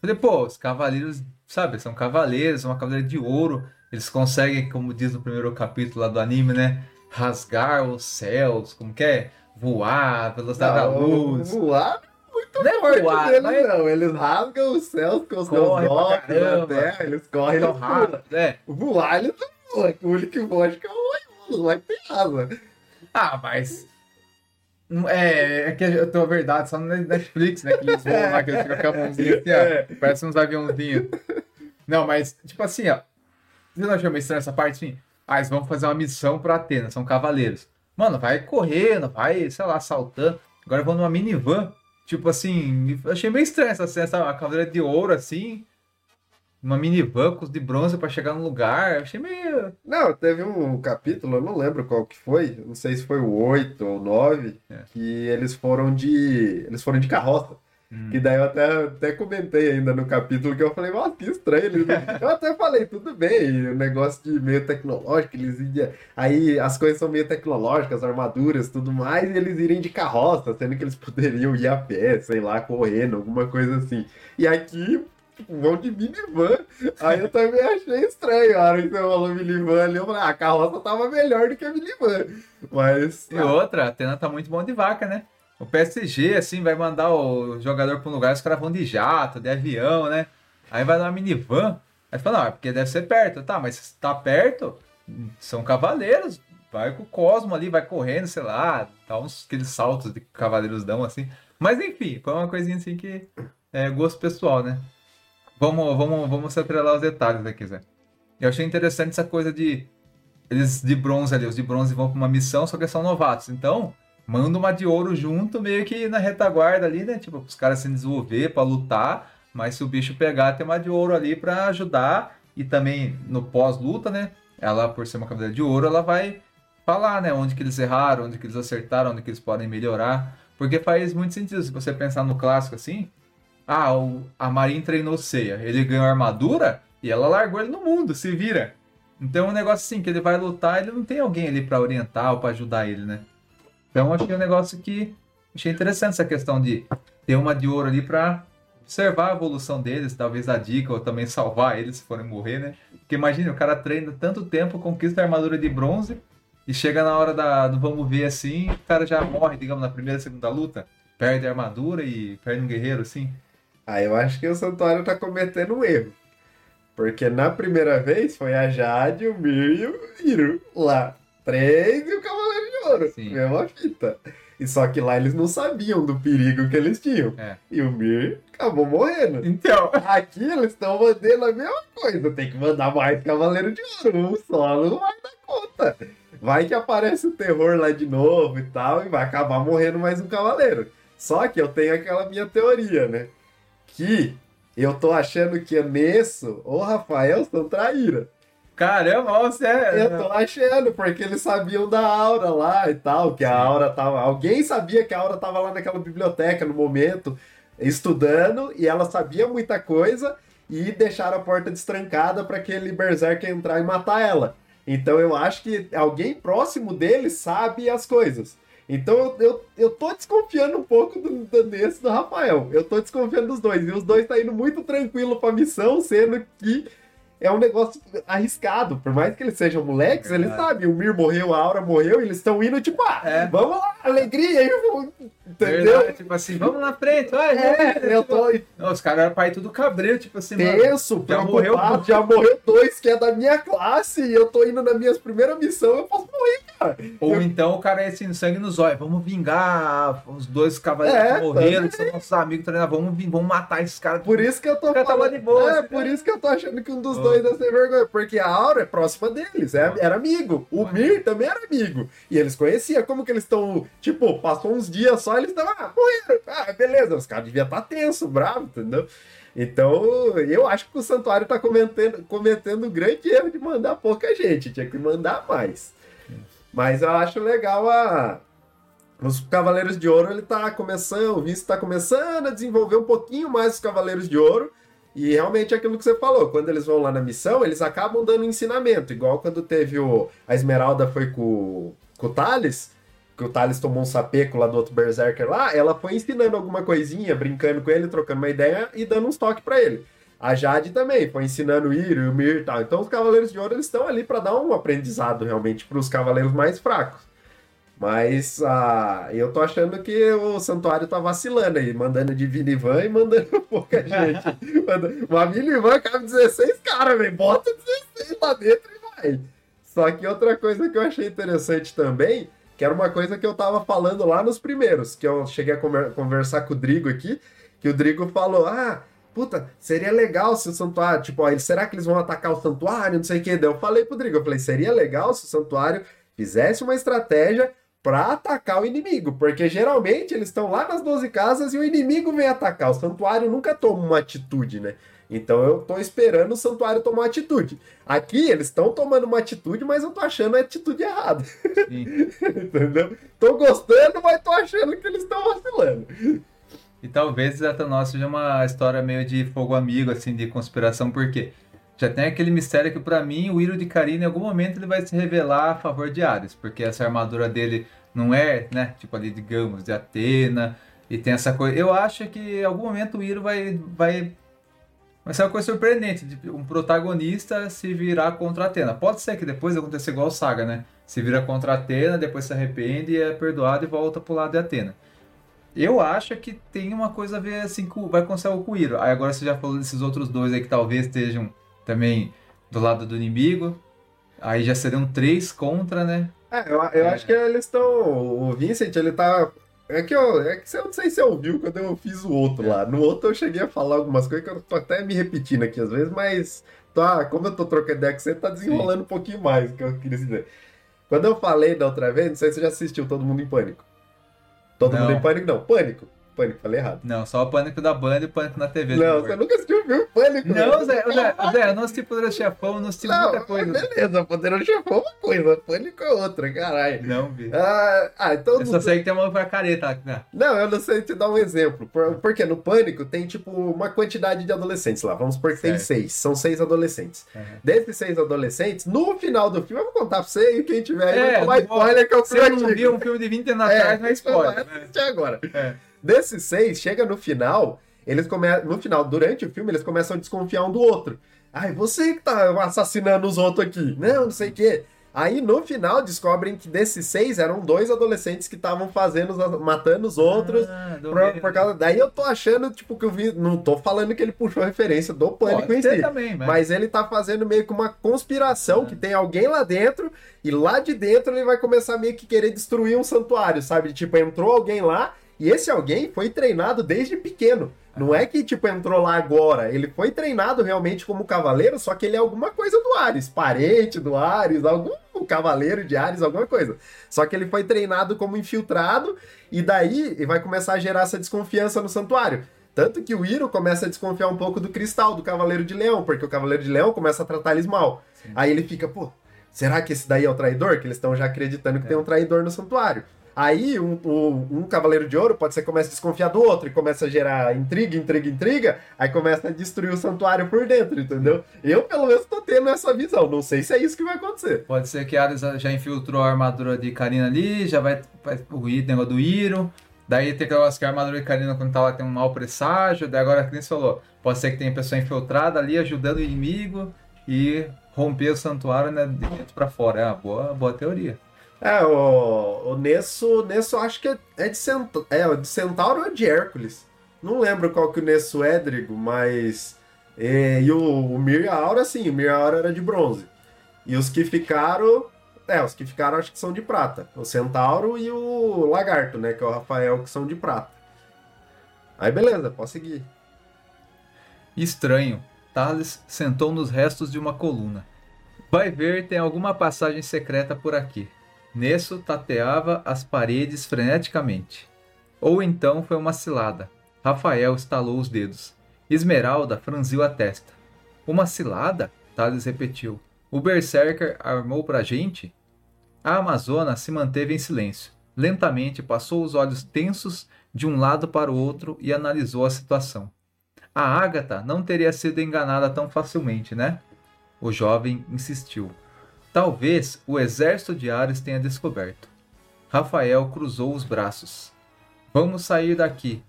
Falei, pô, os cavaleiros sabe, são cavaleiros, uma cavaleira de ouro. Eles conseguem, como diz no primeiro capítulo lá do anime, né? Rasgar os céus, como que é? Voar, velocidade não, da luz. Voar? Muito não é forte voar, deles, mas... não. Eles rasgam os céus com os seus golpes na terra, eles correm eles rápido. É. Voar, eles não voam. O único que voa acho que é o ter asa. Ah, mas é, é que eu tô a verdade, só no Netflix, né? Que eles vão lá, que eles ficam com a mãozinha assim, ó. É. Parece uns aviãozinhos. Não, mas, tipo assim, ó. Você não achou meio estranho essa parte, assim? Ah, eles vão fazer uma missão pra Atena, são cavaleiros. Mano, vai correndo, vai, sei lá, saltando. Agora vão numa minivan. Tipo assim, achei meio estranho essa cena, a cavaleira de ouro, assim uma minivan de bronze para chegar no lugar. Eu achei meio. Não, teve um capítulo, eu não lembro qual que foi, não sei se foi o 8 ou 9, é. que eles foram de. Eles foram de carroça. Hum. Que daí eu até, até comentei ainda no capítulo que eu falei, nossa, que estranho. Eles... [LAUGHS] eu até falei, tudo bem, o negócio de meio tecnológico, eles iam. Aí as coisas são meio tecnológicas, armaduras, tudo mais, e eles irem de carroça, sendo que eles [LAUGHS] poderiam ir a pé, sei lá, correndo, alguma coisa assim. E aqui, tipo, vão de minivan. Aí eu também achei estranho. A hora que você falou minivan ali, eu falei, ah, a carroça tava melhor do que a minivan. Mas. E outra, a Atena tá muito bom de vaca, né? O PSG, assim, vai mandar o jogador pra um lugar, os caras vão de jato, de avião, né? Aí vai numa minivan. Aí fala, não, é porque deve ser perto. Tá, mas se tá perto, são cavaleiros. Vai com o Cosmo ali, vai correndo, sei lá, dá uns aqueles saltos de cavaleiros dão assim. Mas enfim, foi uma coisinha assim que é gosto pessoal, né? Vamos, vamos, vamos atrelar os detalhes aqui, Zé. Eu achei interessante essa coisa de. Eles de bronze ali, os de bronze vão pra uma missão, só que são novatos. Então, manda uma de ouro junto, meio que na retaguarda ali, né? Tipo, os caras se desenvolver pra lutar. Mas se o bicho pegar, tem uma de ouro ali pra ajudar. E também no pós-luta, né? Ela, por ser uma cavaleira de ouro, ela vai falar, né? Onde que eles erraram, onde que eles acertaram, onde que eles podem melhorar. Porque faz muito sentido se você pensar no clássico assim. Ah, o, a Marin treinou Ceia. Ele ganhou armadura e ela largou ele no mundo, se vira. Então é um negócio assim, que ele vai lutar, ele não tem alguém ali para orientar ou para ajudar ele, né? Então achei um negócio que achei interessante essa questão de ter uma de ouro ali para observar a evolução deles, talvez a dica ou também salvar eles se forem morrer, né? Porque imagine, o cara treina tanto tempo, conquista a armadura de bronze e chega na hora da, do vamos ver assim, o cara já morre, digamos, na primeira, segunda luta, perde a armadura e perde um guerreiro, assim. Ah, eu acho que o Santuário tá cometendo um erro. Porque na primeira vez foi a Jade, o Mir e o Iro lá. Três e o Cavaleiro de Ouro. Sim. Mesma fita. E só que lá eles não sabiam do perigo que eles tinham. É. E o Mir acabou morrendo. Então. Aqui eles estão mandando a mesma coisa. Tem que mandar mais Cavaleiro de Ouro. Um só não vai dar conta. Vai que aparece o terror lá de novo e tal. E vai acabar morrendo mais um Cavaleiro. Só que eu tenho aquela minha teoria, né? Que eu tô achando que nisso o Rafael são traíra. Caramba, você é. Eu tô achando, porque eles sabiam da aura lá e tal, que a aura tava. Alguém sabia que a aura tava lá naquela biblioteca no momento, estudando, e ela sabia muita coisa, e deixaram a porta destrancada para aquele Berserker entrar e matar ela. Então eu acho que alguém próximo dele sabe as coisas. Então eu, eu, eu tô desconfiando um pouco do, do, desse do Rafael. Eu tô desconfiando dos dois. E os dois tá indo muito tranquilo pra missão, sendo que é um negócio arriscado. Por mais que eles sejam moleques, é eles sabem. O Mir morreu, a Aura morreu, e eles estão indo, tipo, ah, é. vamos lá, alegria, entendeu? Verdade, tipo assim, vamos na frente, vai, é, eu tô... Não, os caras eram pai tudo cabreiro, tipo assim, Tenso, mano, já morreu, já morreu dois que é da minha classe, e eu tô indo na minha primeira missão, eu posso morrer, cara. Ou eu... então o cara é assim, sangue nos olhos, vamos vingar os dois cavaleiros é, que morreram, que são nossos amigos, tá vamos, vamos matar esses caras. Por isso que eu tô falando... de boa, é, assim, por isso que eu tô achando que um dos dois dois a ser vergonha, porque a Aura é próxima deles, é, era amigo. O Mir também era amigo. E eles conheciam como que eles estão, tipo, passou uns dias só, eles estavam, ah, morreram. Ah, beleza, os caras deviam estar tá tenso, bravo, entendeu? Então, eu acho que o Santuário está cometendo, cometendo grande erro de mandar pouca gente, tinha que mandar mais. Mas eu acho legal a. Os Cavaleiros de Ouro, ele tá começando, o Vince tá começando a desenvolver um pouquinho mais os Cavaleiros de Ouro. E realmente é aquilo que você falou, quando eles vão lá na missão, eles acabam dando ensinamento, igual quando teve o. A Esmeralda foi com, com o Thales, que o Thales tomou um sapeco lá do outro Berserker lá, ela foi ensinando alguma coisinha, brincando com ele, trocando uma ideia e dando uns toques para ele. A Jade também foi ensinando o Iro e o Mir e tal. Então os Cavaleiros de Ouro eles estão ali para dar um aprendizado realmente para os Cavaleiros mais fracos. Mas ah, eu tô achando que o Santuário tá vacilando aí, mandando de Vinivan e mandando [LAUGHS] pouca gente. [LAUGHS] Uma Vinivan cabe 16 caras, velho. Bota 16 lá dentro e vai. Só que outra coisa que eu achei interessante também, que era uma coisa que eu tava falando lá nos primeiros, que eu cheguei a conversar com o Drigo aqui, que o Drigo falou: ah, puta, seria legal se o santuário, tipo, ó, será que eles vão atacar o santuário? Não sei o que. Daí eu falei pro Drigo, eu falei, seria legal se o santuário fizesse uma estratégia para atacar o inimigo, porque geralmente eles estão lá nas 12 casas e o inimigo vem atacar. O santuário nunca toma uma atitude, né? Então eu tô esperando o santuário tomar uma atitude. Aqui eles estão tomando uma atitude, mas eu tô achando a atitude errada. [LAUGHS] Entendeu? Tô gostando, mas tô achando que eles estão vacilando. E talvez nossa seja uma história meio de fogo amigo, assim, de conspiração, porque já tem aquele mistério que para mim o Iro de Karina em algum momento ele vai se revelar a favor de Ares, porque essa armadura dele não é, né, tipo ali digamos de Atena e tem essa coisa. Eu acho que em algum momento o Iro vai vai vai ser uma coisa surpreendente, de um protagonista se virar contra Atena. Pode ser que depois aconteça igual Saga, né? Se vira contra Atena, depois se arrepende e é perdoado e volta pro lado de Atena. Eu acho que tem uma coisa a ver assim com vai acontecer o Iro. Aí agora você já falou desses outros dois aí que talvez estejam também do lado do inimigo. Aí já seriam três contra, né? É, eu, eu é. acho que eles estão. O Vincent, ele tá É que, eu, é que eu não sei se você ouviu quando eu fiz o outro lá. No outro eu cheguei a falar algumas coisas que eu tô até me repetindo aqui às vezes, mas tá, como eu tô trocando ideia com você, tá desenrolando Sim. um pouquinho mais que eu queria dizer. Quando eu falei da outra vez, não sei se você já assistiu Todo Mundo em Pânico. Todo não. Mundo em Pânico, não. Pânico. Pânico, falei errado. Não, só o Pânico da banda e o Pânico na TV. Não, você nunca assistiu o filme Pânico. Não, Zé, Zé, Zé, eu não assisti Poderoso Chefão, eu não assisti não, muita coisa. Beleza, Poderoso Chefão é uma coisa, Pânico é outra, caralho. Não, vi. Ah, ah então... Eu só sei que tem uma careta. Né? Não, eu não sei te dar um exemplo. Porque no Pânico tem, tipo, uma quantidade de adolescentes lá. Vamos supor que tem seis. São seis adolescentes. Uhum. Desses seis adolescentes, no final do filme, eu vou contar pra você e quem tiver aí é, vai tomar spoiler que eu Você não viu um filme de 20 anos atrás, é, não é spoiler. Vai agora. É. Desses seis, chega no final, eles começam. No final, durante o filme, eles começam a desconfiar um do outro. Ai, você que tá assassinando os outros aqui. Não, não sei o quê. Aí no final descobrem que desses seis eram dois adolescentes que estavam fazendo, matando os outros. Ah, por, por, causa. Daí eu tô achando, tipo, que eu vi. Não tô falando que ele puxou referência do pânico Pode em si. Também, mas... mas ele tá fazendo meio que uma conspiração, ah. que tem alguém lá dentro, e lá de dentro ele vai começar meio que querer destruir um santuário, sabe? Tipo, entrou alguém lá e esse alguém foi treinado desde pequeno. Não é que, tipo, entrou lá agora. Ele foi treinado realmente como cavaleiro, só que ele é alguma coisa do Ares. Parente do Ares, algum cavaleiro de Ares, alguma coisa. Só que ele foi treinado como infiltrado, e daí vai começar a gerar essa desconfiança no santuário. Tanto que o Iro começa a desconfiar um pouco do cristal, do Cavaleiro de Leão, porque o Cavaleiro de Leão começa a tratar eles mal. Sim. Aí ele fica, pô, será que esse daí é o traidor? Que eles estão já acreditando que é. tem um traidor no santuário. Aí um, um, um, cavaleiro de ouro pode ser que comece a desconfiar do outro e começa a gerar intriga, intriga, intriga, aí começa a destruir o santuário por dentro, entendeu? Eu, pelo menos, tô tendo essa visão. Não sei se é isso que vai acontecer. Pode ser que Ares já infiltrou a armadura de Karina ali, já vai, vai o negócio do Iro. Daí tem que negócio que a armadura de Karina, quando tá lá, tem um mau presságio. Daí agora, que nem falou, pode ser que tenha pessoa infiltrada ali ajudando o inimigo e romper o santuário né, de dentro pra fora. É uma boa, boa teoria. É, o, o Nesso, Nesso acho que é, é de, Cent, é de Centauro ou de Hércules. Não lembro qual que o Nesso é, Drigo, mas. É, e o, o Mir Aura, sim, o Mir Aura era de bronze. E os que ficaram. É, os que ficaram acho que são de prata. O Centauro e o Lagarto, né? Que é o Rafael, que são de prata. Aí beleza, pode seguir. Estranho. Thales sentou nos restos de uma coluna. Vai ver, tem alguma passagem secreta por aqui. Nesso tateava as paredes freneticamente. Ou então foi uma cilada. Rafael estalou os dedos. Esmeralda franziu a testa. Uma cilada? Thales repetiu. O Berserker armou pra gente? A Amazona se manteve em silêncio. Lentamente passou os olhos tensos de um lado para o outro e analisou a situação. A Ágata não teria sido enganada tão facilmente, né? O jovem insistiu. Talvez o exército de Ares tenha descoberto. Rafael cruzou os braços. Vamos sair daqui.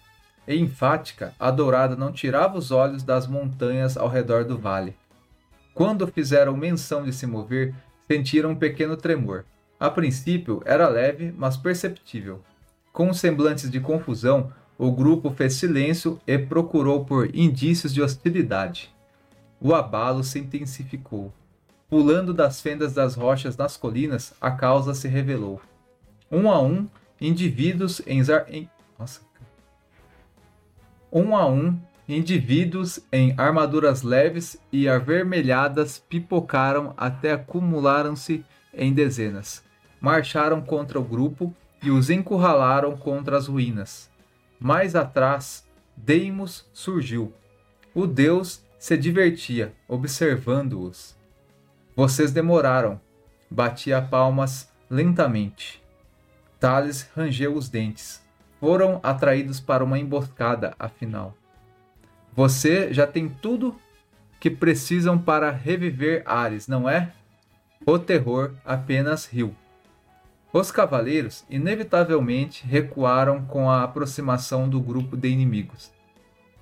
E enfática, a dourada não tirava os olhos das montanhas ao redor do vale. Quando fizeram menção de se mover, sentiram um pequeno tremor. A princípio era leve, mas perceptível. Com semblantes de confusão, o grupo fez silêncio e procurou por indícios de hostilidade. O abalo se intensificou. Pulando das fendas das rochas nas colinas, a causa se revelou. Um a um, indivíduos em, em... Nossa. Um a um, indivíduos em armaduras leves e avermelhadas pipocaram até acumularam-se em dezenas. Marcharam contra o grupo e os encurralaram contra as ruínas. Mais atrás, Deimos surgiu. O deus se divertia, observando-os. Vocês demoraram. Batia palmas lentamente. Thales rangeu os dentes. Foram atraídos para uma emboscada, afinal. Você já tem tudo que precisam para reviver Ares, não é? O terror apenas riu. Os cavaleiros inevitavelmente recuaram com a aproximação do grupo de inimigos,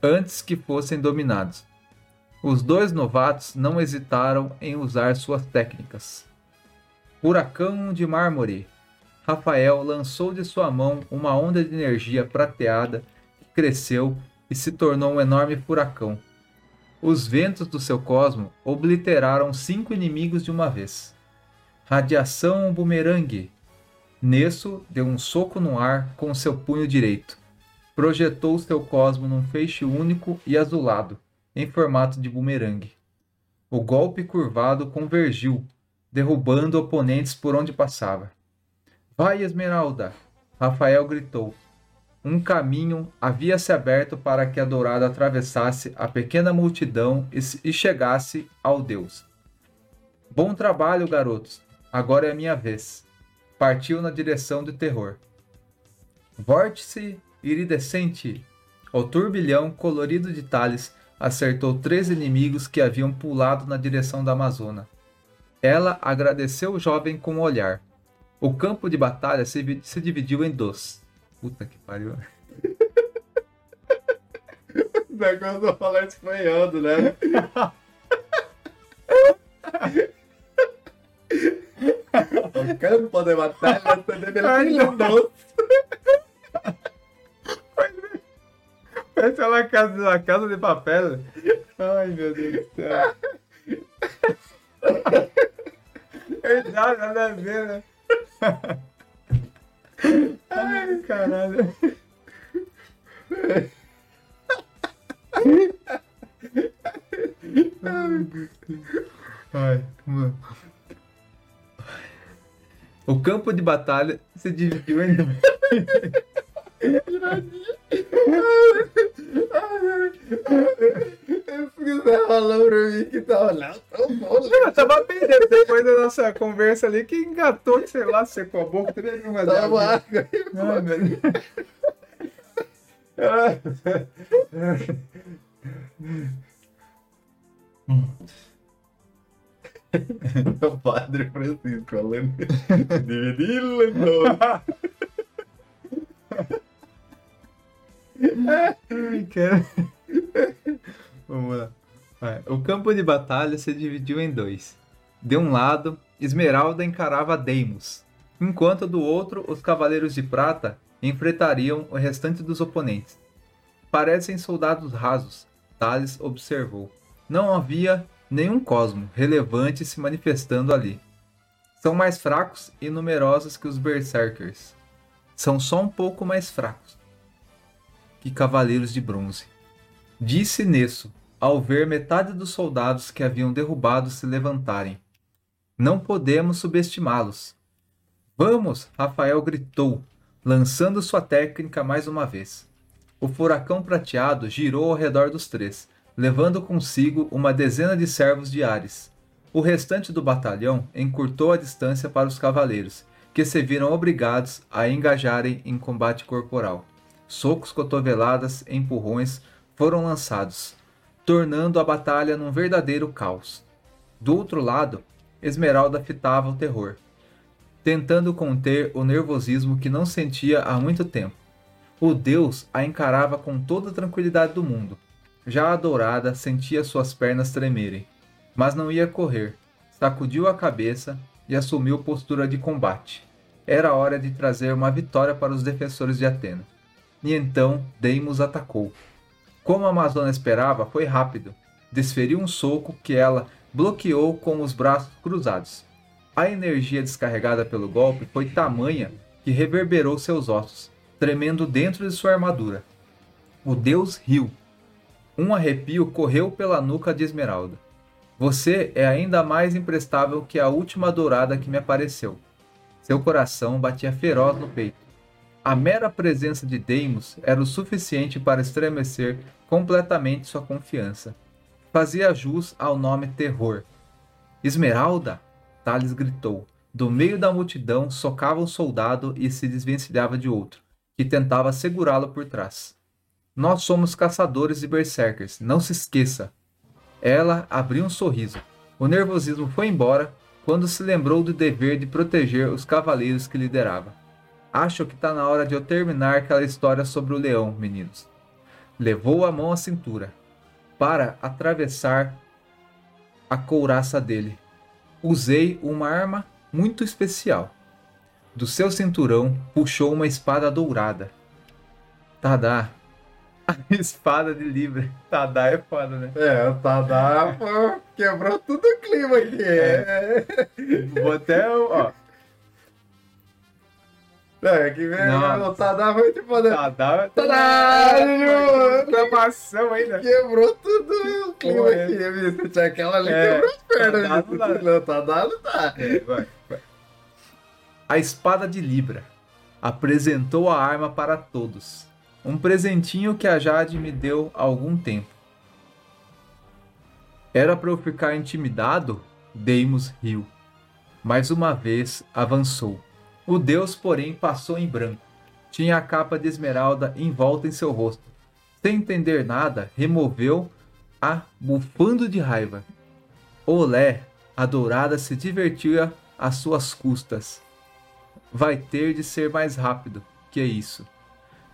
antes que fossem dominados. Os dois novatos não hesitaram em usar suas técnicas. Furacão de mármore. Rafael lançou de sua mão uma onda de energia prateada que cresceu e se tornou um enorme furacão. Os ventos do seu cosmo obliteraram cinco inimigos de uma vez. Radiação bumerangue. Nesso deu um soco no ar com seu punho direito. Projetou seu cosmo num feixe único e azulado, em formato de bumerangue. O golpe curvado convergiu, derrubando oponentes por onde passava. Vai, Esmeralda! Rafael gritou. Um caminho havia se aberto para que a dourada atravessasse a pequena multidão e chegasse ao Deus. Bom trabalho, garotos. Agora é minha vez. Partiu na direção do terror. Vórtice iridescente. O turbilhão colorido de Thales acertou três inimigos que haviam pulado na direção da Amazona. Ela agradeceu o jovem com um olhar. O campo de batalha se, se dividiu em dois. Puta que pariu. o [LAUGHS] negócio não falar espanhol, né? [LAUGHS] o campo de batalha se dividiu em dois. É uma casa, uma casa de papel. Ai, meu Deus do céu. Nada, nada a ver, né? Ai, caralho. Ai, mano. O campo de batalha se dividiu em dois. Que tava lá, tão bom. Eu tava perdendo depois da nossa conversa ali, que engatou, sei lá, secou a boca, teve alguma Tava água aí, Ai, meu Deus. [LAUGHS] o padre Francisco falando. Dividi-lo, Ai, cara. Vamos lá. O campo de batalha se dividiu em dois. De um lado, Esmeralda encarava Deimos, enquanto do outro, os Cavaleiros de Prata enfrentariam o restante dos oponentes. Parecem soldados rasos, Thales observou. Não havia nenhum cosmo relevante se manifestando ali. São mais fracos e numerosos que os Berserkers. São só um pouco mais fracos que cavaleiros de bronze. Disse Nesso, ao ver metade dos soldados que haviam derrubado se levantarem. Não podemos subestimá-los. Vamos! Rafael gritou, lançando sua técnica mais uma vez. O furacão prateado girou ao redor dos três, levando consigo uma dezena de servos de Ares. O restante do batalhão encurtou a distância para os cavaleiros, que se viram obrigados a engajarem em combate corporal. Socos, cotoveladas, empurrões foram lançados, tornando a batalha num verdadeiro caos. Do outro lado, Esmeralda fitava o terror, tentando conter o nervosismo que não sentia há muito tempo. O deus a encarava com toda a tranquilidade do mundo. Já a dourada sentia suas pernas tremerem, mas não ia correr. Sacudiu a cabeça e assumiu postura de combate. Era hora de trazer uma vitória para os defensores de Atena. E então Deimos atacou. Como a Amazona esperava, foi rápido. Desferiu um soco que ela bloqueou com os braços cruzados. A energia descarregada pelo golpe foi tamanha que reverberou seus ossos, tremendo dentro de sua armadura. O deus riu. Um arrepio correu pela nuca de Esmeralda. Você é ainda mais imprestável que a última dourada que me apareceu. Seu coração batia feroz no peito. A mera presença de Deimos era o suficiente para estremecer completamente sua confiança. Fazia jus ao nome Terror. Esmeralda! Thales gritou. Do meio da multidão socava um soldado e se desvencilhava de outro, que tentava segurá-lo por trás. Nós somos caçadores e berserkers, não se esqueça. Ela abriu um sorriso. O nervosismo foi embora quando se lembrou do dever de proteger os cavaleiros que liderava. Acho que está na hora de eu terminar aquela história sobre o leão, meninos. Levou a mão à cintura para atravessar a couraça dele. Usei uma arma muito especial. Do seu cinturão puxou uma espada dourada. Tadá. [LAUGHS] A espada de Libra. Tadá é foda, né? É, o Tadá pô, quebrou tudo o clima aqui. É. Vou até, ó. É, que vem o Tadá foi poder. Tadá. Tadá! Reclamação ainda. Quebrou tudo o clima aqui, viu? Tinha aquela ali É. quebrou as pernas. Não, Tadá não tá. É, vai, vai. A espada de Libra apresentou a arma para todos. Um presentinho que a Jade me deu há algum tempo. Era para eu ficar intimidado? Deimos riu. Mais uma vez avançou. O deus, porém, passou em branco. Tinha a capa de esmeralda envolta em seu rosto. Sem entender nada, removeu a bufando de raiva. Olé, a dourada se divertia às suas custas. Vai ter de ser mais rápido, que é isso.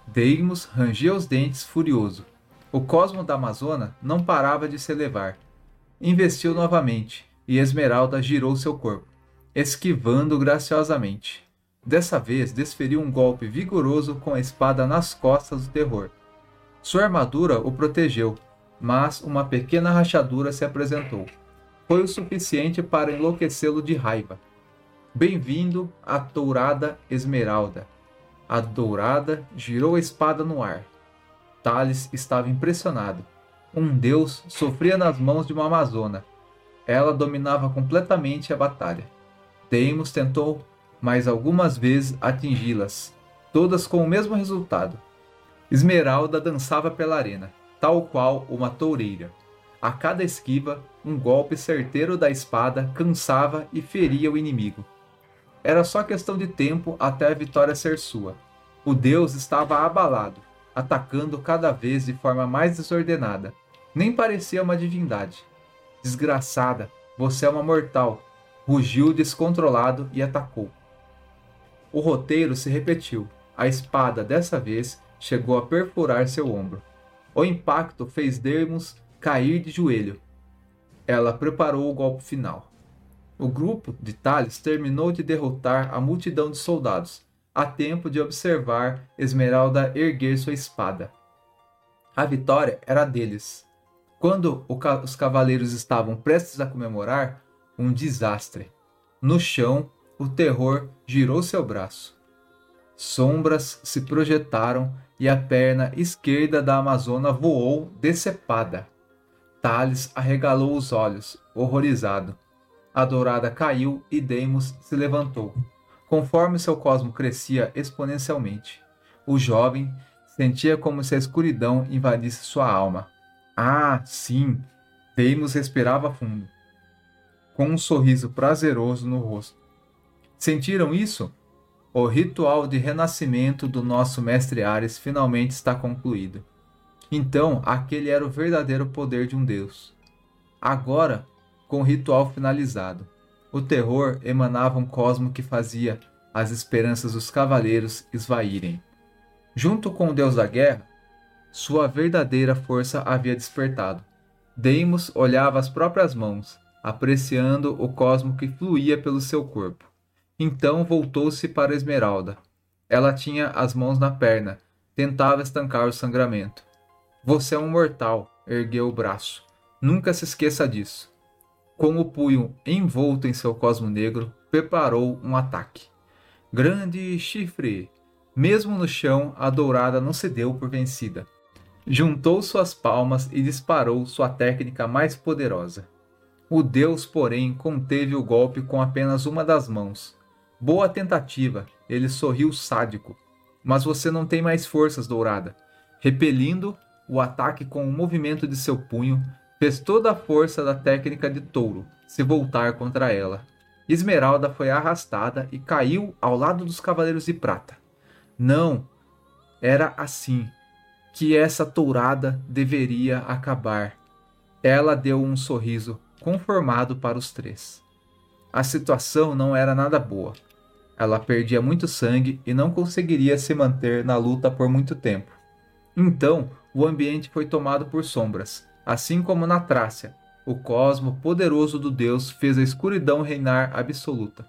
Deimos rangeu os dentes furioso. O cosmo da Amazona não parava de se elevar. Investiu novamente, e Esmeralda girou seu corpo, esquivando graciosamente. Dessa vez desferiu um golpe vigoroso com a espada nas costas do terror. Sua armadura o protegeu, mas uma pequena rachadura se apresentou. Foi o suficiente para enlouquecê-lo de raiva. Bem-vindo à Dourada Esmeralda. A Dourada girou a espada no ar. Thales estava impressionado. Um deus sofria nas mãos de uma amazona. Ela dominava completamente a batalha. Deimos tentou mais algumas vezes atingi-las, todas com o mesmo resultado. Esmeralda dançava pela arena, tal qual uma toureira. A cada esquiva, um golpe certeiro da espada cansava e feria o inimigo. Era só questão de tempo até a vitória ser sua. O deus estava abalado, atacando cada vez de forma mais desordenada. Nem parecia uma divindade. Desgraçada, você é uma mortal. Rugiu descontrolado e atacou. O roteiro se repetiu. A espada, dessa vez, chegou a perfurar seu ombro. O impacto fez Dermos cair de joelho. Ela preparou o golpe final. O grupo de Thales terminou de derrotar a multidão de soldados, a tempo de observar Esmeralda erguer sua espada. A vitória era deles. Quando os cavaleiros estavam prestes a comemorar, um desastre. No chão, o terror girou seu braço. Sombras se projetaram e a perna esquerda da Amazona voou decepada. Thales arregalou os olhos, horrorizado. A dourada caiu e Deimos se levantou. Conforme seu cosmo crescia exponencialmente, o jovem sentia como se a escuridão invadisse sua alma. Ah, sim! Deimos respirava fundo, com um sorriso prazeroso no rosto. Sentiram isso? O ritual de renascimento do nosso mestre Ares finalmente está concluído. Então, aquele era o verdadeiro poder de um deus. Agora, com o ritual finalizado, o terror emanava um cosmo que fazia as esperanças dos cavaleiros esvaírem. Junto com o deus da guerra, sua verdadeira força havia despertado. Deimos olhava as próprias mãos, apreciando o cosmo que fluía pelo seu corpo. Então voltou-se para Esmeralda. Ela tinha as mãos na perna, tentava estancar o sangramento. Você é um mortal, ergueu o braço. Nunca se esqueça disso. Com o punho envolto em seu cosmo negro, preparou um ataque. Grande chifre! Mesmo no chão, a dourada não se deu por vencida. Juntou suas palmas e disparou sua técnica mais poderosa. O deus, porém, conteve o golpe com apenas uma das mãos. Boa tentativa, ele sorriu sádico. Mas você não tem mais forças, dourada. Repelindo o ataque com o movimento de seu punho, fez toda a força da técnica de touro se voltar contra ela. Esmeralda foi arrastada e caiu ao lado dos cavaleiros de prata. Não, era assim que essa tourada deveria acabar. Ela deu um sorriso conformado para os três. A situação não era nada boa. Ela perdia muito sangue e não conseguiria se manter na luta por muito tempo. Então, o ambiente foi tomado por sombras, assim como na Trácia. O cosmo poderoso do deus fez a escuridão reinar absoluta.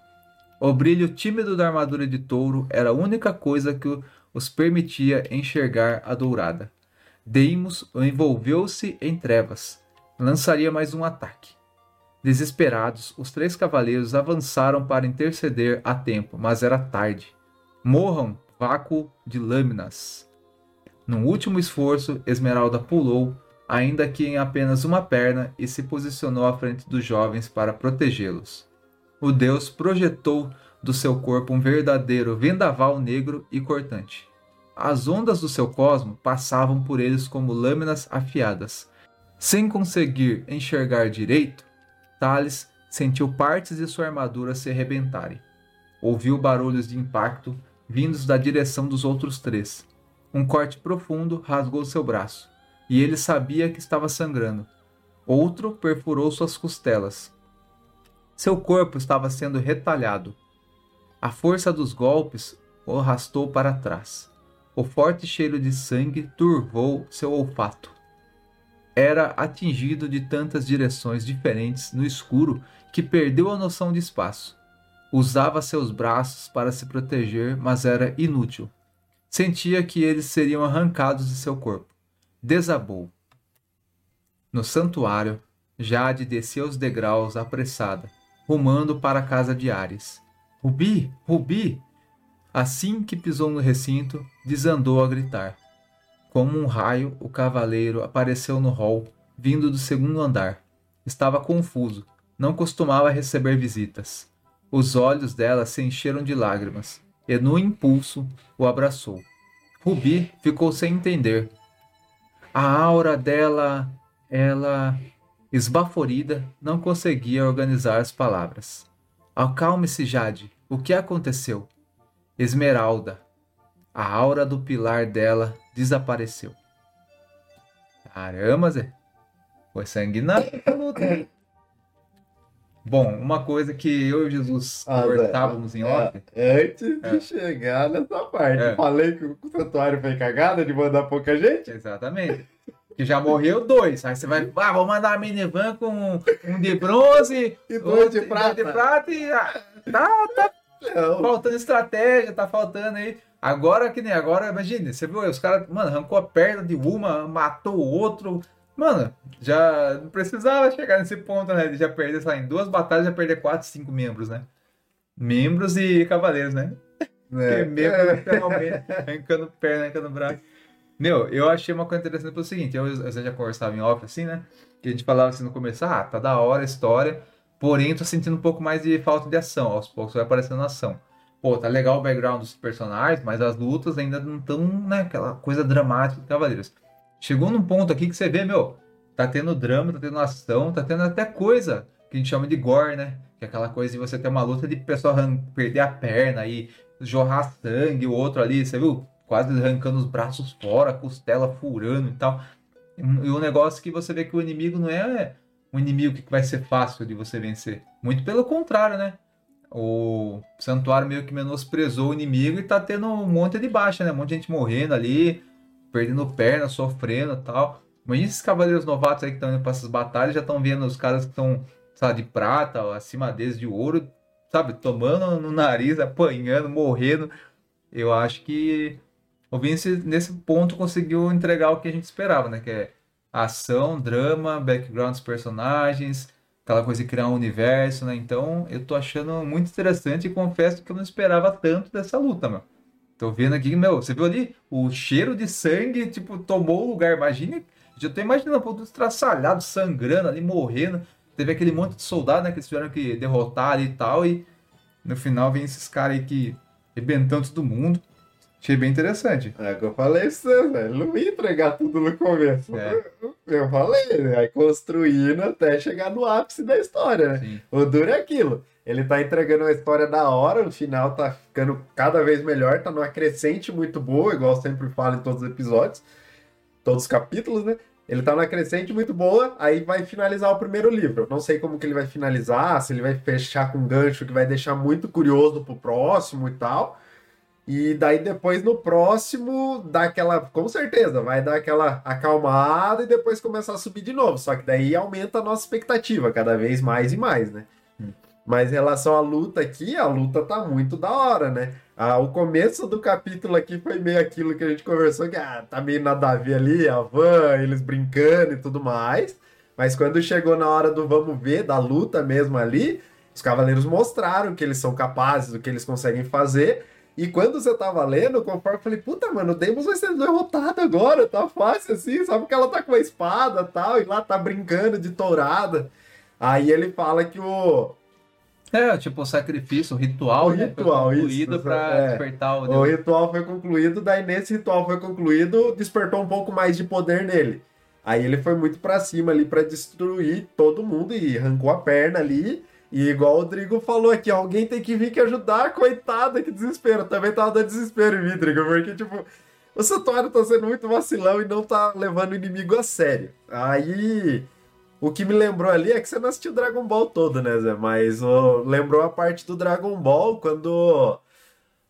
O brilho tímido da armadura de touro era a única coisa que os permitia enxergar a dourada. Deimos envolveu-se em trevas. Lançaria mais um ataque. Desesperados, os três cavaleiros avançaram para interceder a tempo, mas era tarde. Morram, vácuo de lâminas. Num último esforço, Esmeralda pulou, ainda que em apenas uma perna, e se posicionou à frente dos jovens para protegê-los. O deus projetou do seu corpo um verdadeiro vendaval negro e cortante. As ondas do seu cosmo passavam por eles como lâminas afiadas. Sem conseguir enxergar direito, Thales sentiu partes de sua armadura se arrebentarem. Ouviu barulhos de impacto vindos da direção dos outros três. Um corte profundo rasgou seu braço, e ele sabia que estava sangrando. Outro perfurou suas costelas. Seu corpo estava sendo retalhado. A força dos golpes o arrastou para trás. O forte cheiro de sangue turvou seu olfato. Era atingido de tantas direções diferentes no escuro que perdeu a noção de espaço. Usava seus braços para se proteger, mas era inútil. Sentia que eles seriam arrancados de seu corpo. Desabou. No santuário, Jade descia os degraus apressada, rumando para a casa de Ares. Rubi! Rubi! Assim que pisou no recinto, desandou a gritar. Como um raio, o cavaleiro apareceu no hall, vindo do segundo andar. Estava confuso, não costumava receber visitas. Os olhos dela se encheram de lágrimas, e no impulso o abraçou. Rubi ficou sem entender. A aura dela, ela, esbaforida, não conseguia organizar as palavras. Acalme-se, Jade. O que aconteceu? Esmeralda. A aura do pilar dela desapareceu. Caramba, Zé. Foi sanguinário essa luta. Bom, uma coisa que eu e Jesus ah, conversávamos em off. É, antes de é. chegar nessa parte. É. Falei que o santuário foi cagada de mandar pouca gente. Exatamente. Que já morreu dois. Aí você vai, ah, vou mandar a minivan com um de bronze e dois de prata. de prata e. Ah, tá, tá não. Faltando estratégia, tá faltando aí. Agora que nem agora, imagine, você viu aí, os caras, mano, arrancou a perna de uma, matou o outro. Mano, já não precisava chegar nesse ponto, né? De já perder, sei lá, em duas batalhas já perder quatro, cinco membros, né? Membros e cavaleiros, né? É. membros, literalmente, arrancando perna, arrancando braço. Meu, eu achei uma coisa interessante pelo seguinte, eu, eu já conversava em off assim, né? Que a gente falava assim no começo, ah, tá da hora a história, Porém, tô sentindo um pouco mais de falta de ação. Aos poucos vai aparecendo ação. Pô, tá legal o background dos personagens, mas as lutas ainda não estão, né, aquela coisa dramática de Cavaleiros. Chegou num ponto aqui que você vê, meu, tá tendo drama, tá tendo ação, tá tendo até coisa que a gente chama de gore, né? Que é aquela coisa de você ter uma luta de pessoa perder a perna e jorrar sangue, o outro ali, você viu? Quase arrancando os braços fora, costela furando e tal. E um negócio que você vê que o inimigo não é um inimigo que vai ser fácil de você vencer. Muito pelo contrário, né? O santuário meio que menosprezou o inimigo e tá tendo um monte de baixa, né? Um monte de gente morrendo ali, perdendo perna, sofrendo e tal. Mas esses cavaleiros novatos aí que estão indo pra essas batalhas já estão vendo os caras que estão, sabe, de prata, acima deles de ouro, sabe, tomando no nariz, apanhando, morrendo. Eu acho que o Vince, nesse ponto, conseguiu entregar o que a gente esperava, né? Que é ação, drama, background dos personagens, aquela coisa de criar um universo, né? Então eu tô achando muito interessante e confesso que eu não esperava tanto dessa luta, meu. Tô vendo aqui, meu, você viu ali o cheiro de sangue, tipo, tomou o lugar. Imagine, já tô imaginando, pô, estraçalhado, sangrando ali, morrendo. Teve aquele monte de soldado, né, que eles tiveram que derrotar ali e tal, e no final vem esses caras aí que arrebentando todo mundo. Achei bem interessante. É que eu falei isso, velho. Não ia entregar tudo no começo. É. Eu falei, né? Aí construindo até chegar no ápice da história, né? Sim. O duro é aquilo. Ele tá entregando uma história da hora, no final tá ficando cada vez melhor, tá numa crescente muito boa, igual eu sempre falo em todos os episódios, todos os capítulos, né? Ele tá numa crescente muito boa, aí vai finalizar o primeiro livro. não sei como que ele vai finalizar, se ele vai fechar com um gancho que vai deixar muito curioso pro próximo e tal. E daí depois no próximo dá aquela, com certeza, vai dar aquela acalmada e depois começar a subir de novo. Só que daí aumenta a nossa expectativa cada vez mais e mais, né? Hum. Mas em relação à luta aqui, a luta tá muito da hora, né? Ah, o começo do capítulo aqui foi meio aquilo que a gente conversou, que ah, tá meio nada a ver ali, a van, eles brincando e tudo mais. Mas quando chegou na hora do vamos ver, da luta mesmo ali, os cavaleiros mostraram que eles são capazes, do que eles conseguem fazer. E quando você tava lendo, conforme eu falei, puta, mano, o Deimos vai ser derrotado agora, tá fácil assim, sabe que ela tá com uma espada e tal, e lá tá brincando de tourada. Aí ele fala que o. É, tipo, o sacrifício, o ritual, o né, ritual, foi concluído isso, pra é. despertar o O ritual foi concluído, daí nesse ritual foi concluído, despertou um pouco mais de poder nele. Aí ele foi muito pra cima ali pra destruir todo mundo e arrancou a perna ali. E igual o Rodrigo falou aqui, alguém tem que vir que ajudar, coitada, que desespero. Também tava dando desespero em mim, Rodrigo, porque tipo, o Santuário tá sendo muito vacilão e não tá levando o inimigo a sério. Aí, o que me lembrou ali é que você não assistiu Dragon Ball todo, né, Zé? Mas ó, lembrou a parte do Dragon Ball quando.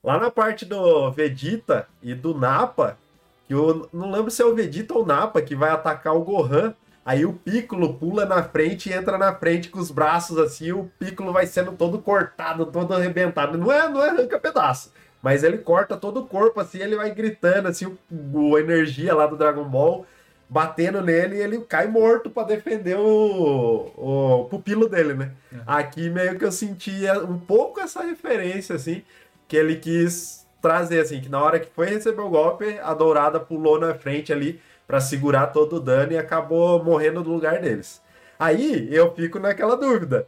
Lá na parte do Vegeta e do Nappa, que eu não lembro se é o Vegeta ou o Nappa que vai atacar o Gohan. Aí o Piccolo pula na frente e entra na frente com os braços assim, o Piccolo vai sendo todo cortado, todo arrebentado. Não é, não é arranca pedaço, mas ele corta todo o corpo assim, ele vai gritando assim, o, a energia lá do Dragon Ball batendo nele e ele cai morto pra defender o, o pupilo dele, né? Aqui meio que eu sentia um pouco essa referência assim, que ele quis trazer assim, que na hora que foi receber o golpe, a Dourada pulou na frente ali pra segurar todo o dano e acabou morrendo no lugar deles. Aí eu fico naquela dúvida.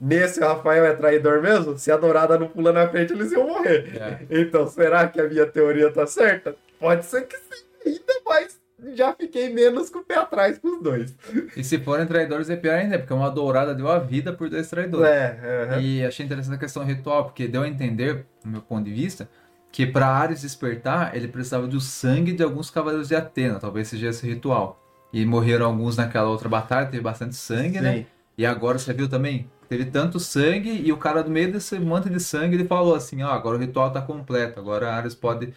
Nesse Rafael é traidor mesmo? Se a Dourada não pula na frente, eles iam morrer. É. Então, será que a minha teoria tá certa? Pode ser que sim, ainda mais. Já fiquei menos com o pé atrás com os dois. E se forem traidores é pior ainda, porque uma dourada deu a vida por dois traidores. É, é, E achei interessante a questão ritual, porque deu a entender, do meu ponto de vista, que para Ares despertar, ele precisava do sangue de alguns cavaleiros de Atena, talvez seja esse ritual. E morreram alguns naquela outra batalha, teve bastante sangue, né? Sim. E agora você viu também? Teve tanto sangue e o cara no meio desse manto de sangue ele falou assim, ó, agora o ritual tá completo, agora Ares pode...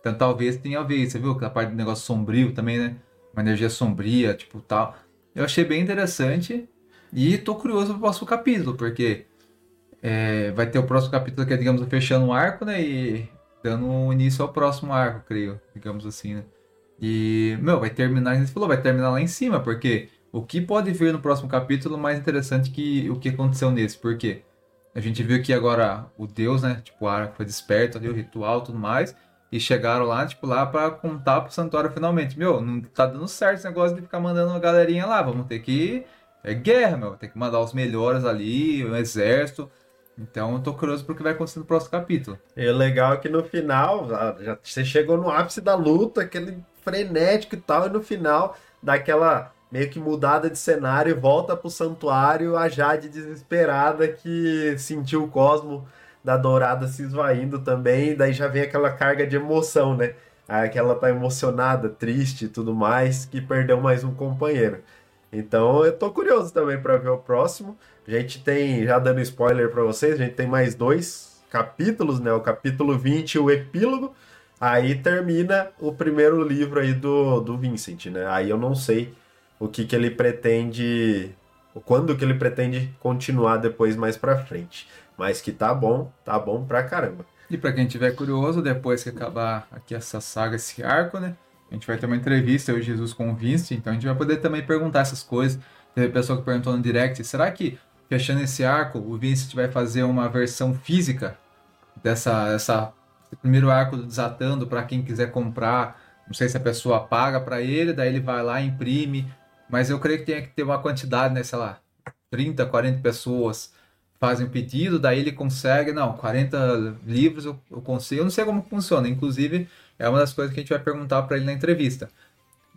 Então talvez tenha a ver, você viu aquela parte do negócio sombrio também, né? Uma energia sombria, tipo tal. Eu achei bem interessante e tô curioso pro próximo capítulo, porque é, vai ter o próximo capítulo que é, digamos, fechando um arco, né? E dando início ao próximo arco, creio, digamos assim, né? E, meu, vai terminar, a gente falou, vai terminar lá em cima, porque o que pode vir no próximo capítulo é mais interessante que o que aconteceu nesse, porque a gente viu que agora o Deus, né, tipo, o arco foi desperto ali, o ritual e tudo mais, e chegaram lá, tipo, lá pra contar pro santuário finalmente. Meu, não tá dando certo esse negócio de ficar mandando uma galerinha lá, vamos ter que... É guerra, meu, tem que mandar os melhores ali, o exército. Então eu tô curioso pro que vai acontecer no próximo capítulo. E o legal é que no final, já, já- você chegou no ápice da luta, aquele frenético e tal, e no final dá aquela meio que mudada de cenário e volta pro santuário a Jade desesperada que sentiu o cosmo da Dourada se esvaindo também, daí já vem aquela carga de emoção, né? Aí que ela tá emocionada, triste e tudo mais, que perdeu mais um companheiro. Então eu tô curioso também pra ver o próximo. A gente tem, já dando spoiler pra vocês, a gente tem mais dois capítulos, né? O capítulo 20 e o epílogo. Aí termina o primeiro livro aí do, do Vincent, né? Aí eu não sei o que que ele pretende, quando que ele pretende continuar depois mais pra frente. Mas que tá bom, tá bom pra caramba. E pra quem tiver curioso, depois que acabar aqui essa saga, esse arco, né? A gente vai ter uma entrevista, eu e Jesus com o Vince, então a gente vai poder também perguntar essas coisas. Teve pessoa que perguntou no direct, será que fechando esse arco, o Vincent vai fazer uma versão física dessa essa esse primeiro arco do desatando para quem quiser comprar? Não sei se a pessoa paga para ele, daí ele vai lá imprime, mas eu creio que tem que ter uma quantidade, né, sei lá, 30, 40 pessoas fazem o pedido, daí ele consegue, não, 40 livros eu, eu consigo, eu não sei como funciona, inclusive é uma das coisas que a gente vai perguntar para ele na entrevista.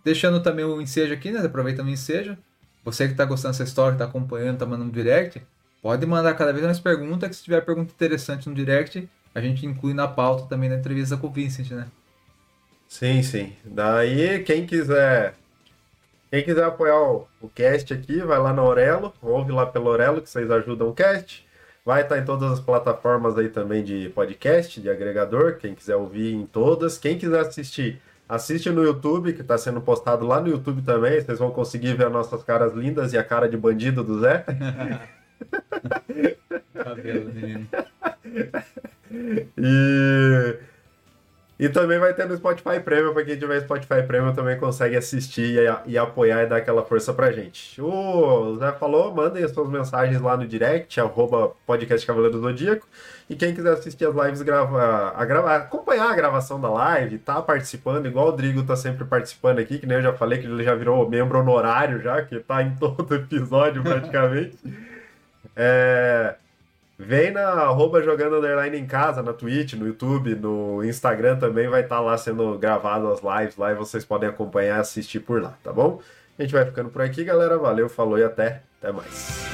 Deixando também o ensejo aqui, né, aproveitando o ensejo, você que está gostando dessa história, está acompanhando, está mandando direct, pode mandar cada vez mais perguntas, que se tiver pergunta interessante no direct, a gente inclui na pauta também na entrevista com o Vincent, né? Sim, sim. Daí, quem quiser. Quem quiser apoiar o, o cast aqui, vai lá na Orelo, ouve lá pelo Orelo, que vocês ajudam o cast. Vai estar em todas as plataformas aí também de podcast, de agregador, quem quiser ouvir em todas. Quem quiser assistir, assiste no YouTube, que está sendo postado lá no YouTube também. Vocês vão conseguir ver as nossas caras lindas e a cara de bandido do Zé. [LAUGHS] Cabelo, menino. E, e também vai ter no Spotify Premium, para quem tiver Spotify Premium também consegue assistir e, e apoiar e dar aquela força pra gente. O Zé falou, mandem as suas mensagens lá no direct, arroba podcast Cavaleiro do Zodíaco. E quem quiser assistir as lives, grava, a grava, acompanhar a gravação da live, tá participando, igual o Rodrigo tá sempre participando aqui, que nem eu já falei que ele já virou membro honorário já, que tá em [LAUGHS] todo episódio praticamente. é, vem na arroba jogando underline em casa, na Twitch, no YouTube, no Instagram também vai estar tá lá sendo gravado as lives lá e vocês podem acompanhar e assistir por lá, tá bom? A gente vai ficando por aqui, galera. Valeu, falou e até, até mais.